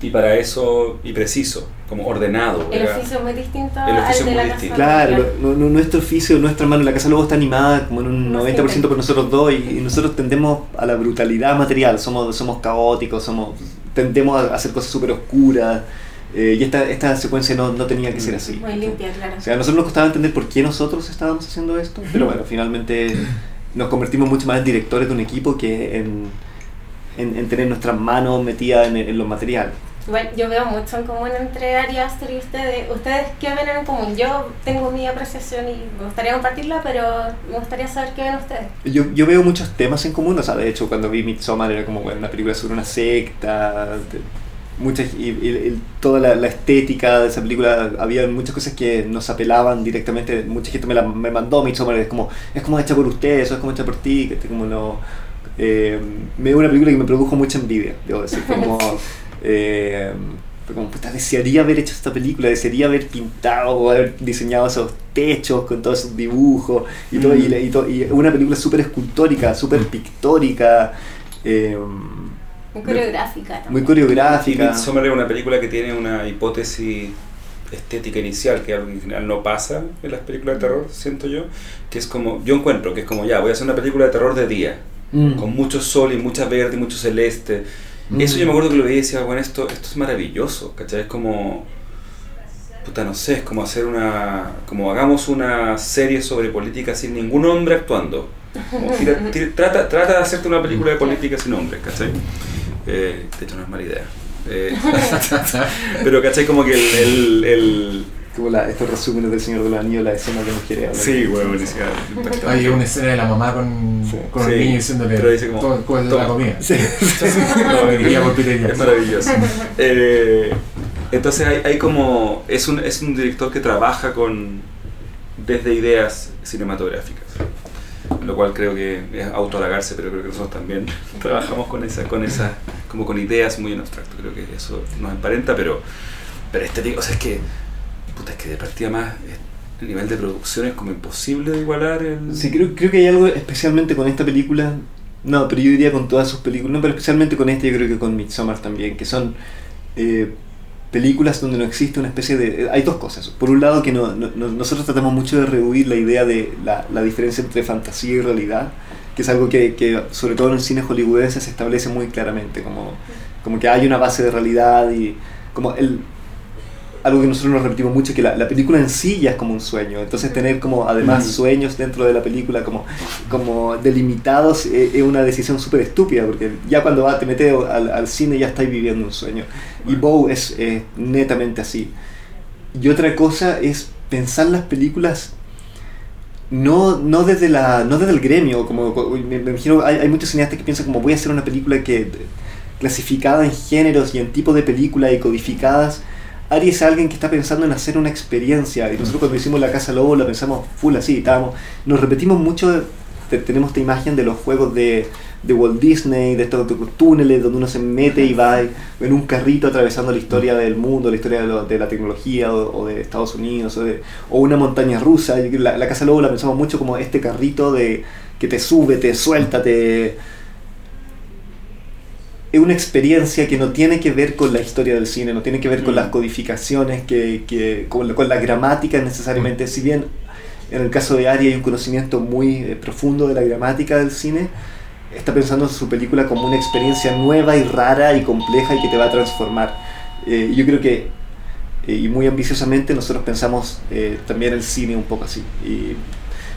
Y para eso, y preciso, como ordenado. El era- oficio es muy distinto El al oficio de es la muy casa. distinto. Claro, lo- no- no- nuestro oficio, nuestra mano, la Casa Lobo está animada como en un No 90% por nosotros dos y, y nosotros tendemos a la brutalidad material, somos, somos caóticos, somos tendemos a hacer cosas súper oscuras eh, y esta, esta secuencia no, no tenía que ser así. Muy limpia, claro. O sea, a nosotros nos costaba entender por qué nosotros estábamos haciendo esto, pero bueno, finalmente nos convertimos mucho más en directores de un equipo que en, en, en tener nuestras manos metidas en, en los materiales. Igual yo veo mucho en común entre Ari Aster y ustedes. ¿Ustedes qué ven en común? Yo tengo mi apreciación y me gustaría compartirla, pero me gustaría saber qué ven ustedes. Yo, yo veo muchos temas en común, o sea, de hecho cuando vi Midsommar era como bueno, una película sobre una secta, de- muchas, y, toda la, la estética de esa película, había muchas cosas que nos apelaban directamente, mucha gente me, la, me mandó Midsommar, es como, es como hecha por ustedes, eso es como hecha por ti, que este, como no... Eh, me dio una película que me produjo mucha envidia, debo decir, fue como... eh, fue como, puta, desearía haber hecho esta película, desearía haber pintado o haber diseñado esos techos con todos esos dibujos y todo, y, la- y to- y una película súper escultórica, súper pictórica, eh, Muy coreográfica también. muy Y coreográfica. Midsommar es una película que tiene una hipótesis estética inicial, que en general no pasa en las películas de terror, siento yo, que es como, yo encuentro que es como, ya, voy a hacer una película de terror de día, Mm. con mucho sol y mucha verde y mucho celeste. Eso Mm. yo me acuerdo que lo veía y decía, bueno, esto, esto es maravilloso, ¿cachai? Es como, puta, no sé, es como hacer una, como hagamos una serie sobre política sin ningún hombre actuando. Como tira- tira- trata, trata de hacerte una película de política sin hombres, ¿cachai? Eh, de hecho, no es mala idea. Eh, pero, ¿cachai? Como que el... el, el- Como la- estos resúmenes del Señor de los Anillos, la escena de mujeres hablando. sí, güey, buenísima. Hay una escena de la mamá con, Sí. con Sí, el niño diciéndole pero dice como, "Toma, cómete "Toma". la comida. Sí. Es maravilloso. Eh, entonces hay, hay como es un, es un director que trabaja con desde ideas cinematográficas. Lo cual creo que es autohalagarse, pero creo que nosotros también trabajamos con esa, con esa, como con ideas muy en abstracto, creo que eso nos emparenta, pero, pero estético, o sea, es que, puta, es que de partida más, el nivel de producción es como imposible de igualar el... Sí, creo, creo que hay algo especialmente con esta película. No, pero yo diría con todas sus películas. No, pero especialmente con esta, yo creo que con Midsommar también, que son eh, películas donde no existe una especie de. eh, Hay dos cosas. Por un lado, que no, no- no- nosotros tratamos mucho de rehuir la idea de la, la diferencia entre fantasía y realidad, que es algo que, que, sobre todo en el cine hollywoodense, se establece muy claramente. Como, como que hay una base de realidad y. como el algo que nosotros nos repetimos mucho, que la, la película en sí ya es como un sueño. Entonces tener como además sueños dentro de la película como, como delimitados eh, es una decisión súper estúpida, porque ya cuando va, te metes al, al cine ya estáis viviendo un sueño. Y Bow es netamente así. Y otra cosa es pensar las películas no, no, desde, la, no desde el gremio, como me, me imagino, hay, hay muchos cineastas que piensan como voy a hacer una película que clasificada en géneros y en tipos de película y codificadas. Ari es alguien que está pensando en hacer una experiencia. Y nosotros cuando hicimos La Casa Lobo la pensamos full así. Estábamos, nos repetimos mucho, te- tenemos esta imagen de los juegos de, de Walt Disney, de estos túneles donde uno se mete y va en un carrito atravesando la historia del mundo, la historia de, lo- de la tecnología o, o de Estados Unidos, o, de- o una montaña rusa. La Casa Lobo la pensamos mucho como este carrito de que te sube, te suelta, te es una experiencia que no tiene que ver con la historia del cine, no tiene que ver con Mm. las codificaciones, que, que- con, la, con la gramática necesariamente. Si bien en el caso de Ari hay un conocimiento muy eh, profundo de la gramática del cine, está pensando en su película como una experiencia nueva y rara y compleja y que te va a transformar. Eh, yo creo que, eh, y muy ambiciosamente, nosotros pensamos eh, también el cine un poco así. Y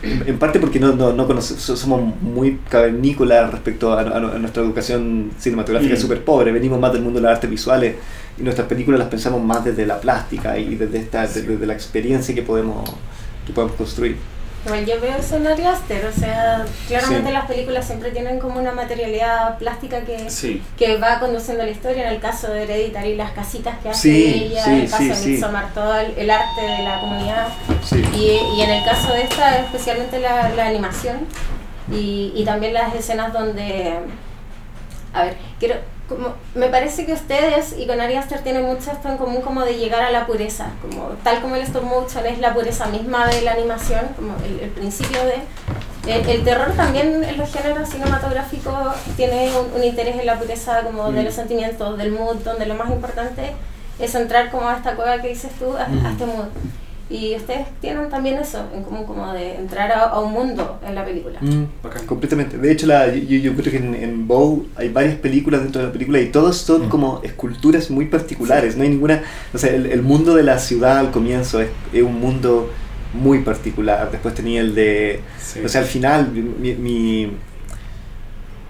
en, parte porque no, no, no conoce- so- somos muy cavernícolas respecto a, a- a nuestra educación cinematográfica Mm. súper pobre. Venimos más del mundo de las artes visuales y nuestras películas las pensamos más desde la plástica y desde, esta, Sí. desde la experiencia que podemos, que podemos construir. Igual yo veo Ari Aster, o sea, claramente Sí. las películas siempre tienen como una materialidad plástica que, Sí, que va conduciendo la historia. En el caso de Hereditary, las casitas que hace Sí, ella, en el caso de. Midsommar, todo el, el arte de la comunidad. Y, y en el caso de esta, especialmente la, la animación y, y también las escenas donde. A ver, quiero. Como, me parece que ustedes y con Ari Aster tienen mucho esto en común como de llegar a la pureza, como tal como el stop motion es la pureza misma de la animación, como el, el principio de... El, el terror también en los géneros cinematográficos tiene un, un interés en la pureza como de Mm. los sentimientos, del mood, donde lo más importante es entrar como a esta cueva que dices tú, a, a Mm. este mood. Y ustedes tienen también eso, en común como de entrar a, a un mundo en la película. Mm, completamente. De hecho, la, yo, yo creo que en, en Bow hay varias películas dentro de la película y todos son Mm. como esculturas muy particulares. No hay ninguna. O sea, el, el mundo de la ciudad al comienzo es, es un mundo muy particular. Después tenía el de. sí. O sea, al final, mi, mi,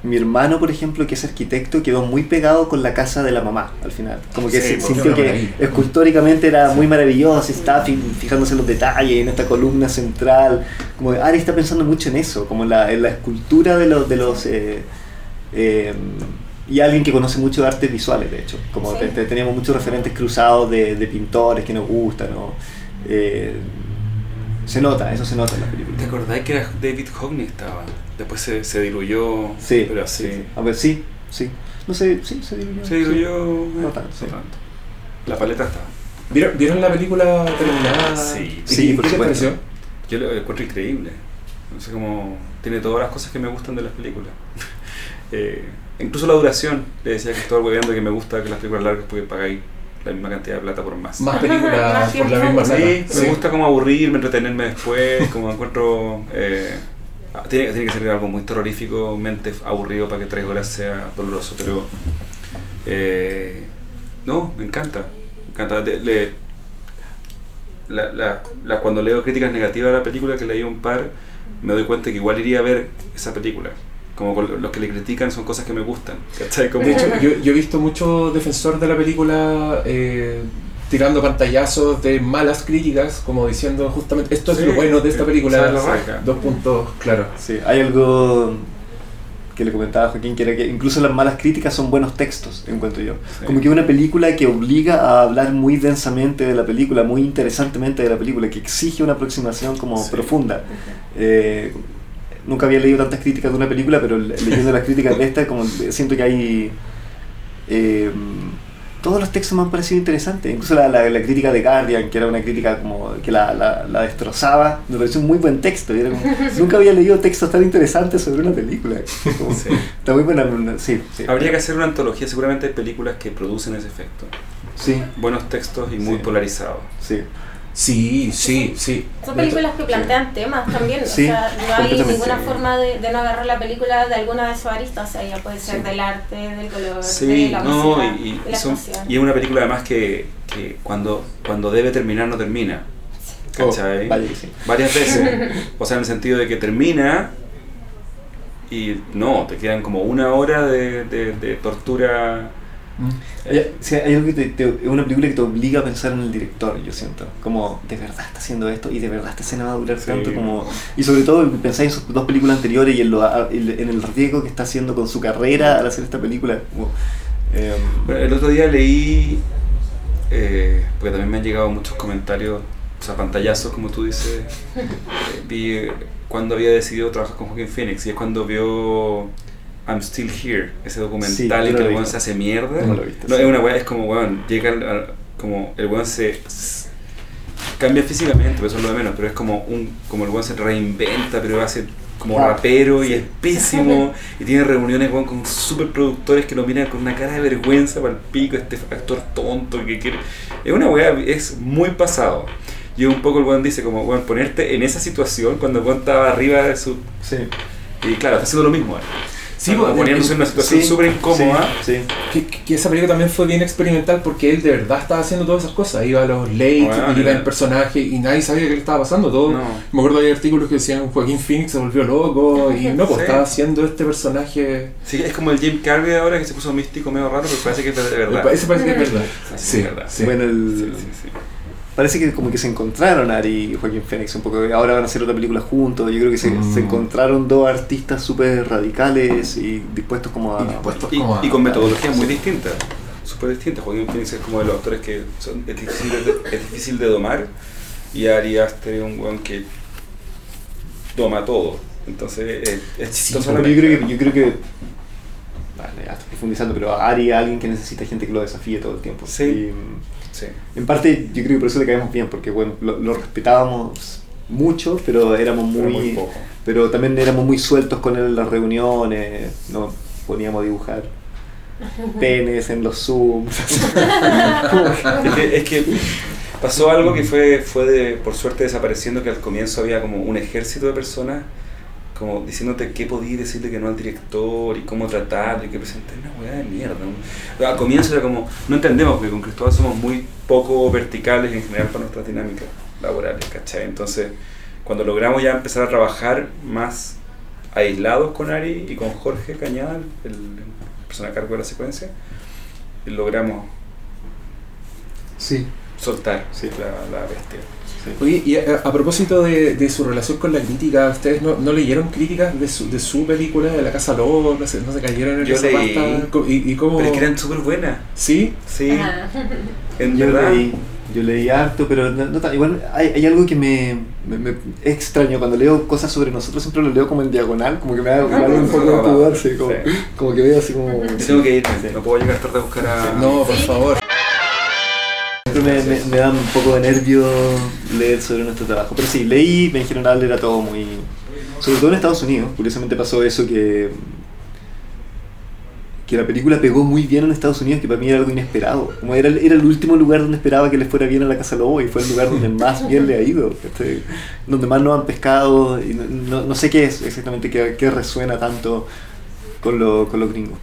mi hermano, por ejemplo, que es arquitecto, quedó muy pegado con la casa de la mamá al final. Como que Sí, se- porque sintió que maravilla. escultóricamente era muy maravilloso, estaba fi- fijándose en los detalles, en esta columna central. Como que Ari está pensando mucho en eso, como en la, en la escultura de los. De los eh, eh, y alguien que conoce mucho de artes visuales, de hecho. Como Sí. te- te- teníamos muchos referentes cruzados de, de pintores que nos gustan. ¿no? Eh, se nota, eso se nota en la película. ¿Te acordás que era David Hockney estaba? Después se, se diluyó. Sí, pero sí. sí. A ver, sí, sí. No sé, sí, se diluyó. Se diluyó. No eh, tanto, sí. tanto. La paleta estaba. ¿Vieron, vieron la película terminada? Sí. ¿Y Sí, qué- por ¿Qué te supuesto. pareció? Yo lo encuentro increíble. No sé cómo. Tiene todas las cosas que me gustan de las películas. Eh, incluso la duración. Le decía que estaba hueveando que me gusta que las películas largas porque pagáis la misma cantidad de plata por más. Más películas por la misma Sí, plata. me gusta como aburrirme, entretenerme después, como encuentro... eh, tiene, tiene que ser algo muy terrorífico, mente aburrido para que tres horas sea doloroso, pero... eh, no, me encanta. Me encanta. De- le- la, la- la- cuando leo críticas negativas a la película, que leí un par, me doy cuenta que igual iría a ver esa película. Como con- los que le critican son cosas que me gustan. Como, De hecho, yo, yo he visto mucho defensor de la película eh, tirando pantallazos de malas críticas, como diciendo justamente esto es Sí, lo bueno de esta película. Dos puntos, claro. Sí, hay algo que le comentaba a Joaquín, que era que incluso las malas críticas son buenos textos, encuentro yo. Sí. Como que una película que obliga a hablar muy densamente de la película, muy interesantemente de la película, que exige una aproximación como Sí. profunda. Eh, nunca había leído tantas críticas de una película, pero le- leyendo las críticas de esta, como siento que hay... eh, todos los textos me han parecido interesantes, incluso la, la- la crítica de Guardian, que era una crítica como que la, la- la destrozaba, me pareció un muy buen texto. y era como- nunca había leído textos tan interesantes sobre una película. Como- Sí. Está muy buena, sí, sí. Habría que hacer una antología, seguramente hay películas que producen ese efecto. Sí, Buenos textos y muy Sí. polarizados. sí. Sí, sí, sí. Son películas que plantean temas también, Sí, o sea, no hay ninguna forma de, de no agarrar la película de alguna de sus aristas, o sea, ya puede ser Sí. del arte, del color, de la no, música, y, y de la son- actuación. y es una película además que, que cuando, cuando debe terminar no termina. ¿Cachai? Oh, que sí. Varias veces. O sea, en el sentido de que termina y no, te quedan como una hora de, de- de tortura. Hay, sí, hay algo que te, te- es una película que te obliga a pensar en el director, yo siento. Como, de verdad está haciendo esto y de verdad esta escena va a durar Sí. tanto como... Y sobre todo pensáis en sus dos películas anteriores y en, lo, en el riesgo que está haciendo con su carrera al hacer esta película. Como, em, Bueno, el otro día leí, eh, porque también me han llegado muchos comentarios, o sea, pantallazos, como tú dices. eh, vi eh, cuando había decidido trabajar con Joaquin Phoenix y es cuando vio I'm Still Here, ese Sí, documental yo en que el weón se hace mierda. No lo visto, No, sí. es una weá, es como weón, llega al- al- como el weón se, cambia físicamente, pero eso es lo de menos, pero es como un como el weón se reinventa, pero hace como rapero y sí. es pésimo y tiene reuniones weón, con super productores que lo miran con una cara de vergüenza para el pico, este actor tonto que quiere. Es una weá, es muy pasado. Y un poco el weón dice como, weón, ponerte en esa situación cuando el weón estaba arriba de su... sí. Y claro, está haciendo lo mismo. ¿eh? Sí, pues, poniéndose en una situación Sí, súper incómoda. Sí, sí. Que, que- que esa película también fue bien experimental porque él de verdad estaba haciendo todas esas cosas. Iba a los late, Bueno, iba en personaje y nadie sabía qué le estaba pasando. Todo, No. Me acuerdo hay artículos que decían Joaquín Phoenix se volvió loco y no, pues Sí. estaba haciendo este personaje. Sí, es como el Jim Carrey ahora que se puso místico medio raro, pero parece que es de verdad. Ese parece que es verdad. Sí, Sí, verdad. sí. Bueno, el- Sí, sí, sí. Parece que como que se encontraron Ari y Joaquín Phoenix un poco. Ahora van a hacer otra película juntos. Yo creo que se, Mm. se encontraron dos artistas súper radicales y dispuestos como a... Y dispuestos Y, como a- y con metodologías muy distintas, súper distintas. Joaquín Phoenix es como de los actores que son, es, difícil de, es difícil de domar y Ari Aster es un weón que doma todo. Entonces es, es Sí, chistoso. Yo creo que, yo creo que vale, ya estoy profundizando, pero Ari es alguien que necesita gente que lo desafíe todo el tiempo. Sí. Y, Sí. en parte yo creo que por eso le caemos bien, porque bueno, lo, lo respetábamos mucho, pero éramos Pero muy, muy poco. pero también éramos muy sueltos con él en las reuniones, nos poníamos a dibujar penes en los zooms. Es que, es que pasó algo que fue, fue de, por suerte desapareciendo, que al comienzo había como un ejército de personas como diciéndote qué podías decirle que no al director y cómo tratarlo y que presentar una weá de mierda. ¿no? Al comienzo era como, no entendemos porque con Cristóbal somos muy poco verticales en general para nuestras dinámicas laborales, ¿cachai? Entonces, cuando logramos ya empezar a trabajar más aislados con Ari y con Jorge Cañada, el persona a cargo de la secuencia, logramos sí, soltar Sí. la, la bestia. Oye, y a, a propósito de, de su relación con la crítica, ¿ustedes no, no leyeron críticas de su, de su película de La Casa Lobo? ¿No se, no se cayeron en Yo esa leí. pasta? ¿Y, y cómo? Pero es que eran súper buenas. ¿Sí? Sí, en yo verdad. leí, yo leí harto, pero no, no igual hay, hay algo que me, me- me- es extraño, cuando leo cosas sobre nosotros siempre lo leo como en diagonal, como que me da, da un poco de como, que veo así como... Tengo que ir, Sí. no puedo llegar tarde a buscar a. No, por Sí. favor. Siempre me, me, me da un poco de nervio leer sobre nuestro trabajo. Pero sí, leí, en general era todo muy... Sobre todo en Estados Unidos, curiosamente pasó eso que... Que la película pegó muy bien en Estados Unidos, que para mí era algo inesperado. Como era, el- era el último lugar donde esperaba que le fuera bien a la Casa Lobo y fue el lugar donde más bien le ha ido. Donde más nos han pescado y no, no- no sé qué es exactamente, qué, qué resuena tanto con, lo, con los gringos.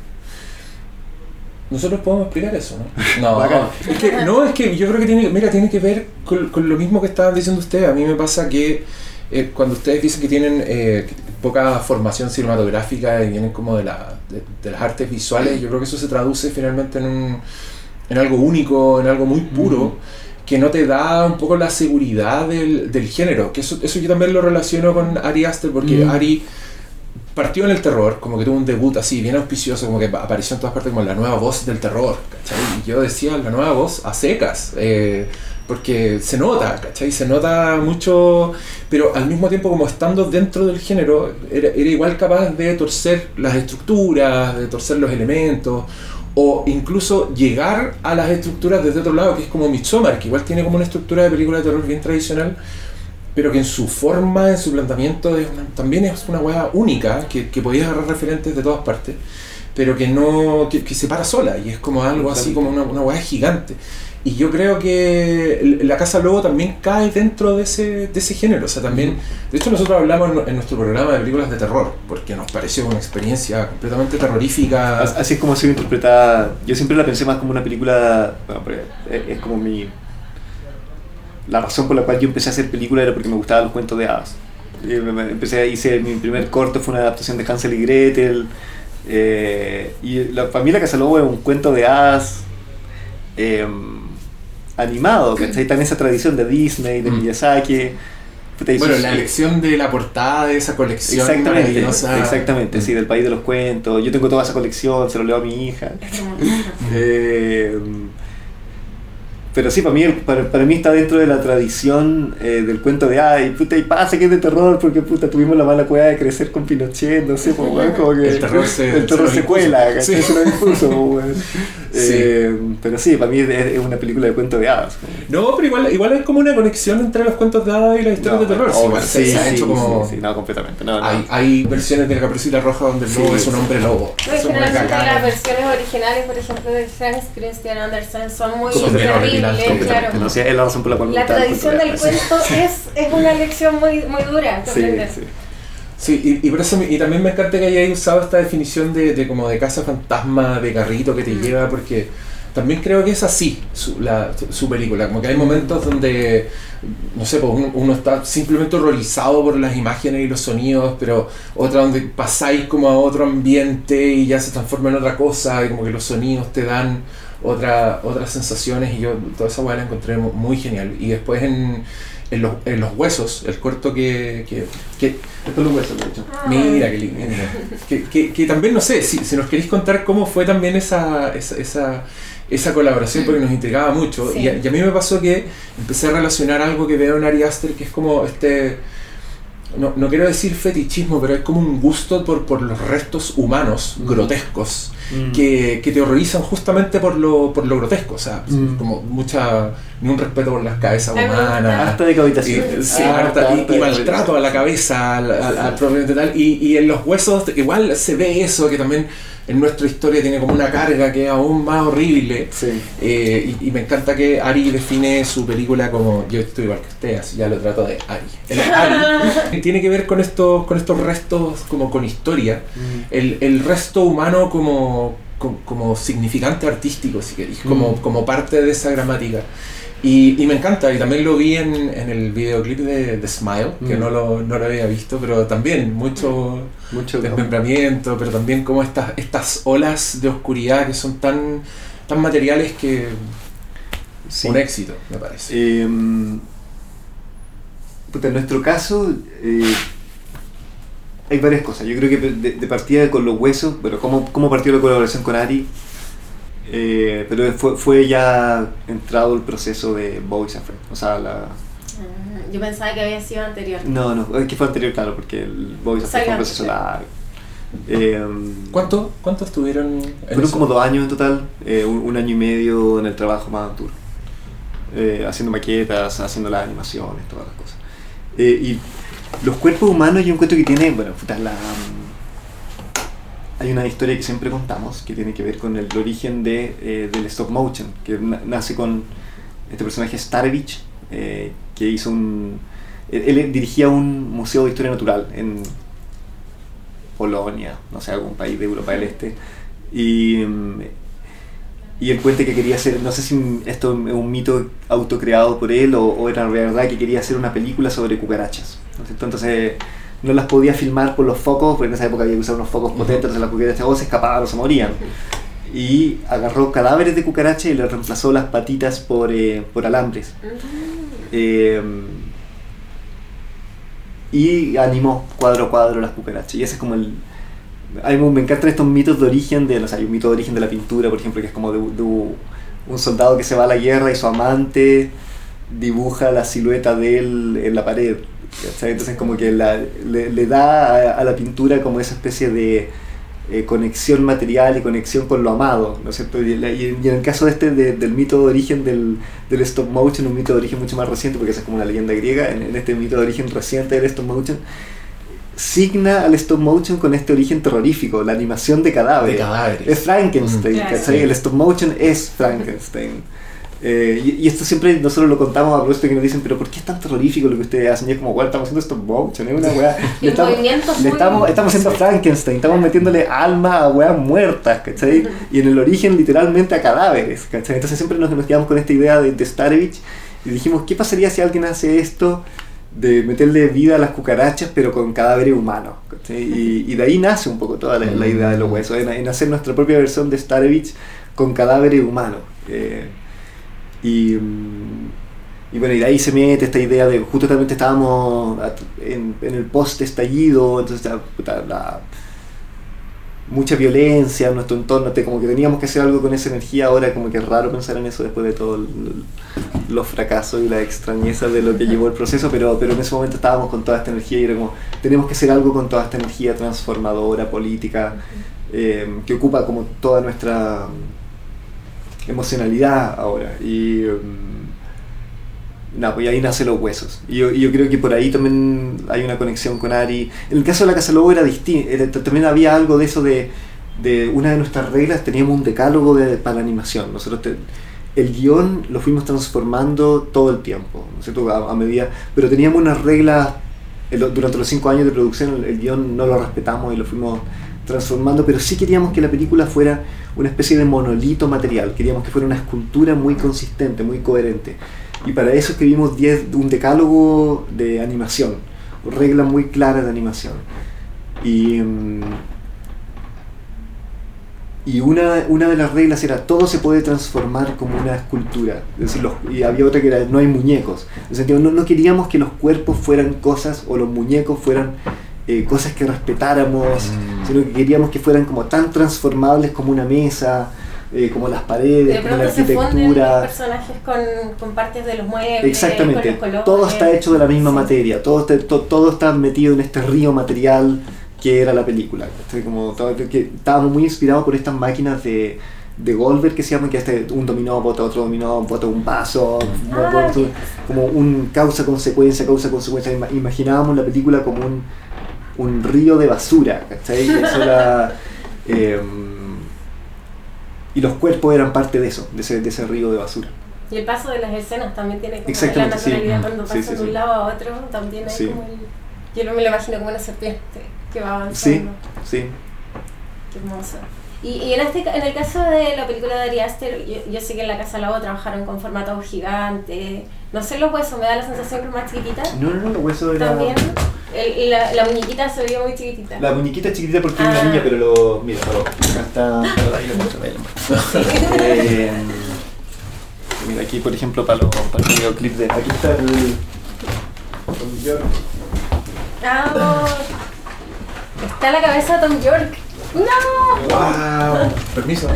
Nosotros podemos explicar eso, ¿no? No, es que, no, es que yo creo que tiene, mira, tiene que ver con, con lo mismo que estaban diciendo ustedes. A mí me pasa que eh, cuando ustedes dicen que tienen eh, poca formación cinematográfica y vienen como de, la, de, de las artes visuales, yo creo que eso se traduce finalmente en, un, en algo único, en algo muy puro, que no te da un poco la seguridad del, del género. Que eso, eso yo también lo relaciono con Ari Aster, porque Mm. Ari partió en el terror, como que tuvo un debut así, bien auspicioso, como que apareció en todas partes como la nueva voz del terror, ¿cachai? Y yo decía, la nueva voz a secas. Eh, porque se nota, ¿cachai? Se nota mucho, pero al mismo tiempo como estando dentro del género, era, igual capaz de torcer las estructuras, de torcer los elementos, o incluso llegar a las estructuras desde otro lado, que es como Midsommar, que igual tiene como una estructura de película de terror bien tradicional, pero que en su forma, en su planteamiento, es una- también es una weá única, que, que podías agarrar referentes de todas partes, pero que no, que, que se para sola, y es como algo así como una, una weá gigante. Y yo creo que La Casa Lobo también cae dentro de ese, de ese género. O sea, también. De hecho, nosotros hablamos en, en nuestro programa de películas de terror, porque nos pareció una experiencia completamente terrorífica. As- Así es como ha sido interpretada. Yo siempre la pensé más como una película. Es como mi. La razón por la cual yo empecé a hacer películas era porque me gustaban los cuentos de hadas. Y me- me- Empecé, hice mi primer corto, fue una adaptación de Hansel y Gretel. eh, y la familia Casalobo es un cuento de hadas eh, animado, que está en esa tradición de Disney, de Mm. Miyazaki. Bueno, la elección de la portada de esa colección Exactamente, exactamente, sí, del país de los cuentos. Yo tengo toda esa colección, se lo leo a mi hija. Eh, pero sí, para mí, para, para mí está dentro de la tradición eh, del cuento de ay, puta, y pasa que es de terror porque puta tuvimos la mala cueva de crecer con Pinochet, no sé, pues, weón, como que El terror se- el terror se cuela. Sí. se lo impuso, pues, weón. Sí. Eh, pero sí, para mí es, es una película de cuento de hadas. No, pero igual, igual es como una conexión entre los cuentos de hadas y las historias No, de terror. no, Sí, se, sí, se ha sí, hecho como. sí, sí, no, completamente. No, no. Hay, hay versiones de la Caperucita Roja donde el Sí, lobo es un hombre lobo. No, muy generalmente las versiones originales, por ejemplo, de Hans Christian Andersen son muy Claro. Es la razón por la cual me La gustaba el tradición del cuento es, es una lección muy, muy dura. Sí, sí. Sí, y, y por eso y también me encanta que hayáis usado esta definición de, de como de casa fantasma, de carrito que te Mm. lleva, porque también creo que es así su, la, su- su película. Como que hay momentos donde, no sé, pues uno, uno está simplemente horrorizado por las imágenes y los sonidos, pero otra donde pasáis como a otro ambiente y ya se transforma en otra cosa, y como que los sonidos te dan otra, otras sensaciones, y yo toda esa weá la encontré mu- muy genial. Y después en, en, los, en los huesos, el corto que, que, que Esto es un hueso, de hecho. Mira, qué lindo. que, que, que también, no sé, si, si nos queréis contar cómo fue también esa, esa, esa, esa colaboración, porque nos intrigaba mucho. Sí. Y, a, y a mí me pasó que empecé a relacionar algo que veo en Ari Aster, que es como este... No, no quiero decir fetichismo, pero es como un gusto por, por los restos humanos Mm. grotescos Mm. que, que te horrorizan justamente por lo, por lo grotesco. O sea, Mm. como mucha. ni un respeto por las cabezas humanas. Harta decapitación. Y, sí, Ah, harta- y- maltrato a la cabeza, al, al- al propiamente tal. Y, y en los huesos igual se ve eso, que también en nuestra historia tiene como una carga que es aún más horrible. Sí. Eh, y, y me encanta que Ari define su película como yo estoy igual que usted, así ya lo trato de Ari. El Ari tiene que ver con estos, con estos restos como con historia. El, el resto humano como, como, como significante artístico, si queréis, como, Mm. como parte de esa gramática. Y, y me encanta, y también lo vi en, en el videoclip de, de Smile, que Mm. no, lo, no lo había visto, pero también mucho Mucho desmembramiento, pero también como estas, estas olas de oscuridad que son tan, tan materiales que Sí. un éxito, me parece. Eh, puta, en nuestro caso eh, hay varias cosas. Yo creo que de, de partida con los huesos, bueno, ¿cómo, cómo partió la colaboración con Ari? Eh, pero fue, fue ya entrado el proceso de Boys and Friends. O sea, la... Ah, Yo pensaba que había sido anterior. No, no, es que fue anterior, claro, porque el Boys and Friends fue un proceso largo. Eh, ¿Cuánto, ¿Cuánto estuvieron Fueron como dos años en total, eh, un, un año y medio en el trabajo más duro. Eh, haciendo maquetas, haciendo las animaciones, todas las cosas. Eh, y los cuerpos humanos yo encuentro que tienen, bueno, puta, la, hay una historia que siempre contamos que tiene que ver con el origen de, eh, del stop motion, que na- nace con este personaje Starevich, eh, que hizo un... Él, dirigía un museo de historia natural en Polonia, no sé, algún país de Europa del Este. Y, y él cuenta que quería hacer, no sé si esto es un mito autocreado por él o, o era verdad que quería hacer una película sobre cucarachas. Entonces no las podía filmar por los focos, porque en esa época había que usar unos focos potentes, entonces las cucarachas o se escapaban o se morían. Y agarró cadáveres de cucarachas y le reemplazó las patitas por, eh, por alambres. Eh, y animó cuadro a cuadro las cucarachas. Y ese es como el. A mí me encantan estos mitos de origen de. No sé, hay un mito de origen de la pintura, por ejemplo, que es como de, de un soldado que se va a la guerra y su amante dibuja la silueta de él en la pared. ¿Cachai? Entonces como que la- le, le da a, a la pintura como esa especie de eh, conexión material y conexión con lo amado, ¿no es cierto? Y, la- y en y en el caso de este, de- del mito de origen del, del stop motion, un mito de origen mucho más reciente, porque esa es como una leyenda griega, en, en este mito de origen reciente del stop motion, signa al stop motion con este origen terrorífico, la animación de cadáveres. De cadáveres. Es Frankenstein, Mm. ¿cachai? El stop motion es Frankenstein. Eh, y, y esto siempre nosotros lo contamos a propósito que nos dicen, pero ¿por qué es tan terrorífico lo que ustedes hacen? Y es como, bueno, estamos haciendo stop motion, es una weá. Le estamos, le estamos, estamos haciendo Frankenstein, estamos metiéndole alma a weas muertas, ¿cachai? Y en el origen literalmente a cadáveres, ¿cachai? Entonces siempre nos, nos quedamos con esta idea de, de Starevich y dijimos, ¿qué pasaría si alguien hace esto? de meterle vida a las cucarachas pero con cadáveres humanos y, y de ahí nace un poco toda la, la idea de los huesos en, en hacer nuestra propia versión de Starevich con cadáveres humanos eh, y, y bueno y de ahí se mete esta idea de justamente estábamos en, en el post estallido entonces la- la- mucha violencia en nuestro entorno como que teníamos que hacer algo con esa energía ahora como que es raro pensar en eso después de todos los fracasos y la extrañeza de lo que llevó el proceso pero pero en ese momento estábamos con toda esta energía y era como tenemos que hacer algo con toda esta energía transformadora política eh, que ocupa como toda nuestra emocionalidad ahora y mm, nada, pues ahí nacen los huesos. Y yo, y yo creo que por ahí también hay una conexión con Ari. En el caso de la Casa Lobo era distinto, también había algo de eso de, de una de nuestras reglas, teníamos un decálogo de, para la animación. Nosotros te- el guion lo fuimos transformando todo el tiempo, ¿no es cierto? A, medida, pero teníamos unas reglas, durante los cinco años de producción el guion no lo respetamos y lo fuimos transformando, pero sí queríamos que la película fuera una especie de monolito material, queríamos que fuera una escultura muy consistente, muy coherente. Y para eso escribimos 10 un decálogo de animación, reglas muy claras de animación. Y, mm, y una, una de las reglas era todo se puede transformar como una escultura. Es decir, y había otra que era no hay muñecos. En el sentido, no, no queríamos que los cuerpos fueran cosas o los muñecos fueran eh, cosas que respetáramos, Mm. sino que queríamos que fueran como tan transformables como una mesa, eh, como las paredes, De como la pronto se los arquitectura. personajes con, con partes de los muebles, Exactamente, con los colores. todo está hecho de la misma Sí. materia, todo, está- to- todo está metido en este río material que era la película. Como todo- que estábamos muy inspirados por estas máquinas de, de Goldberg que se llaman que este, un dominó bota otro dominó, bota un paso, Ah, como un causa-consecuencia, causa-consecuencia. Ima- Imaginábamos la película como un, un río de basura, ¿cachai? Y eso era, em, y los cuerpos eran parte de eso, de ese, de ese río de basura. Y el paso de las escenas también tiene como la sí. naturalidad cuando Sí, pasan sí, de sí. un lado a otro, también hay Sí. como el... Yo no me lo imagino como una serpiente que va Sí, avanzando. sí. Qué hermoso. Y, y en, este, en el caso de la película de Ari Aster, yo, yo sé que en la Casa Lago trabajaron con formatos gigantes. No sé los huesos, me da la sensación que es más chiquitita. No, no, no, los huesos era... También. El- la, la muñequita se veía muy chiquitita. La muñequita es chiquitita porque es Ah. una niña, pero lo. Mira, pero acá está. Eh, mira, aquí por ejemplo, para, lo, para el videoclip de. Aquí está el. Tom York. Ah, está la cabeza de Tom York. ¡No! ¡Wow! Permiso.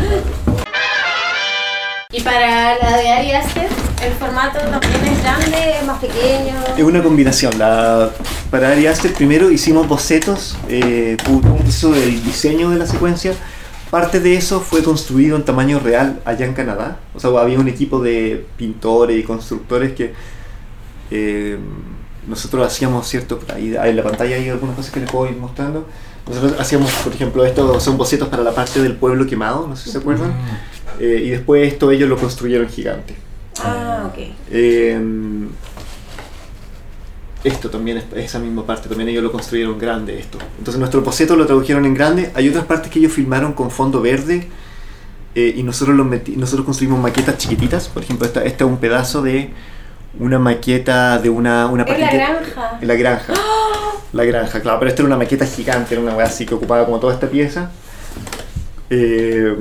Y para la de Ari Aster, el formato también es grande, es más pequeño. Es una combinación. La, para Ari Aster primero hicimos bocetos, eh, de diseño de la secuencia. Parte de eso fue construido en tamaño real allá en Canadá. O sea, había un equipo de pintores y constructores que eh, nosotros hacíamos, ¿cierto? Ahí, ahí en la pantalla hay algunas cosas que les puedo ir mostrando. Nosotros hacíamos, por ejemplo, estos son bocetos para la parte del pueblo quemado, no sé si se acuerdan. Eh, y después esto ellos lo construyeron gigante. Ah, ok. Eh, esto también, es- esa misma parte, también ellos lo construyeron grande esto. Entonces nuestro boceto lo tradujeron en grande. Hay otras partes que ellos filmaron con fondo verde eh, y nosotros, los meti- nosotros construimos maquetas chiquititas. Por ejemplo, esta, este es un pedazo de una maqueta de una... una Es la granja. en la granja. La granja, claro. Pero esta era una maqueta gigante, era una weá así que ocupaba como toda esta pieza. Eh,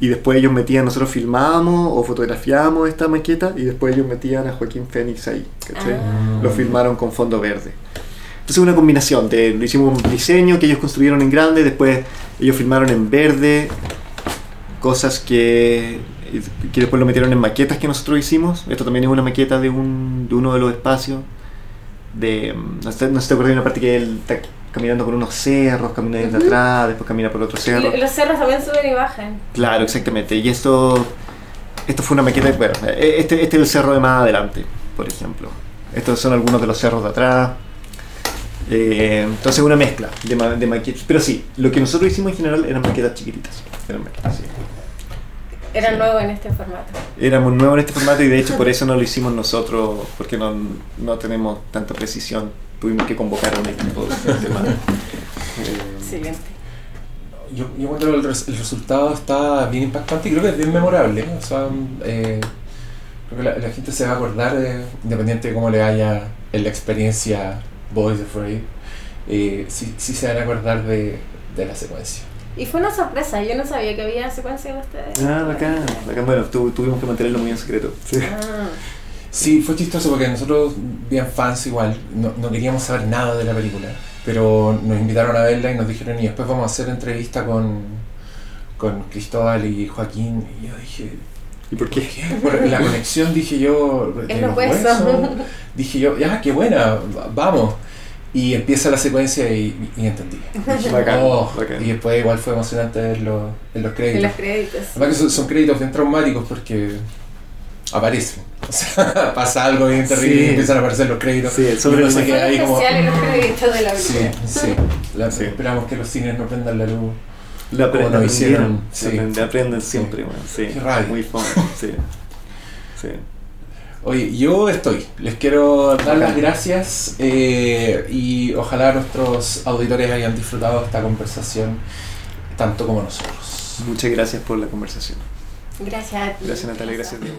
y después ellos metían, nosotros filmábamos o fotografiábamos esta maqueta y después ellos metían a Joaquín Fénix ahí. Ah. Lo filmaron con fondo verde. Entonces una combinación de, lo hicimos un diseño que ellos construyeron en grande, después ellos filmaron en verde, cosas que que después lo metieron en maquetas que nosotros hicimos. Esto también es una maqueta de, un, de uno de los espacios. De, mm, no, sé, no sé si te acuerdas de una parte que está caminando por unos cerros, camina desde Ujú. atrás, después camina por otro cerro. Y Los cerros también suben y bajan. Claro, exactamente. Y esto, esto fue una maqueta. Bueno, este, este es el cerro de más adelante, por ejemplo. Estos son algunos de los cerros de atrás. Eh, entonces, una mezcla de, ma- de maquetas. Pero sí, lo que nosotros hicimos en general eran maquetas chiquititas. Eran maquetas, sí. Eran nuevos en este formato. Éramos nuevos en este formato y de hecho por eso no lo hicimos nosotros, porque no, no tenemos tanta precisión. Tuvimos que convocar a un equipo de. Eh, Excelente. Yo, yo encuentro que el, res- el resultado está bien impactante y creo que es bien memorable. O sea, eh, creo que la, la gente se va a acordar, de, independiente de cómo le vaya en la experiencia Boys Afraid, eh, sí, sí se van a acordar de, de la secuencia. Y fue una sorpresa, yo no sabía que había secuencia de ustedes. Ah, bacán, bacán. Bueno, tu- tuvimos que mantenerlo muy en secreto. Sí. Ah, Sí, fue chistoso porque nosotros, bien fans igual, no, no queríamos saber nada de la película, pero nos invitaron a verla y nos dijeron, y después vamos a hacer entrevista con, con Cristóbal y Joaquín, y yo dije, ¿Y por qué? Por la conexión dije yo, de Es los huesos. dije yo, ya, qué buena, va- vamos. Y empieza la secuencia y, y entendí. Dije, Bacán, "Oh", bacán. Y después igual fue emocionante verlo en los en créditos. los créditos. Además que son, son créditos bien traumáticos porque aparecen. O sea, pasa algo bien terrible Sí. y empiezan a aparecer los créditos. Sí, sobre Fue queda ahí como... especial en los créditos de la Sí, película. sí. La- Sí. Esperamos que los cines no prendan la luz. La Como aprenden, nos hicieron, sí. aprenden, aprenden siempre, bueno, sí. Qué rabia. Muy fun, sí. sí. Oye, yo estoy. Les quiero dar las gracias eh, y ojalá nuestros auditores hayan disfrutado esta conversación tanto como nosotros. Muchas gracias por la conversación. Gracias a ti. Gracias Natalia, gracias Diego.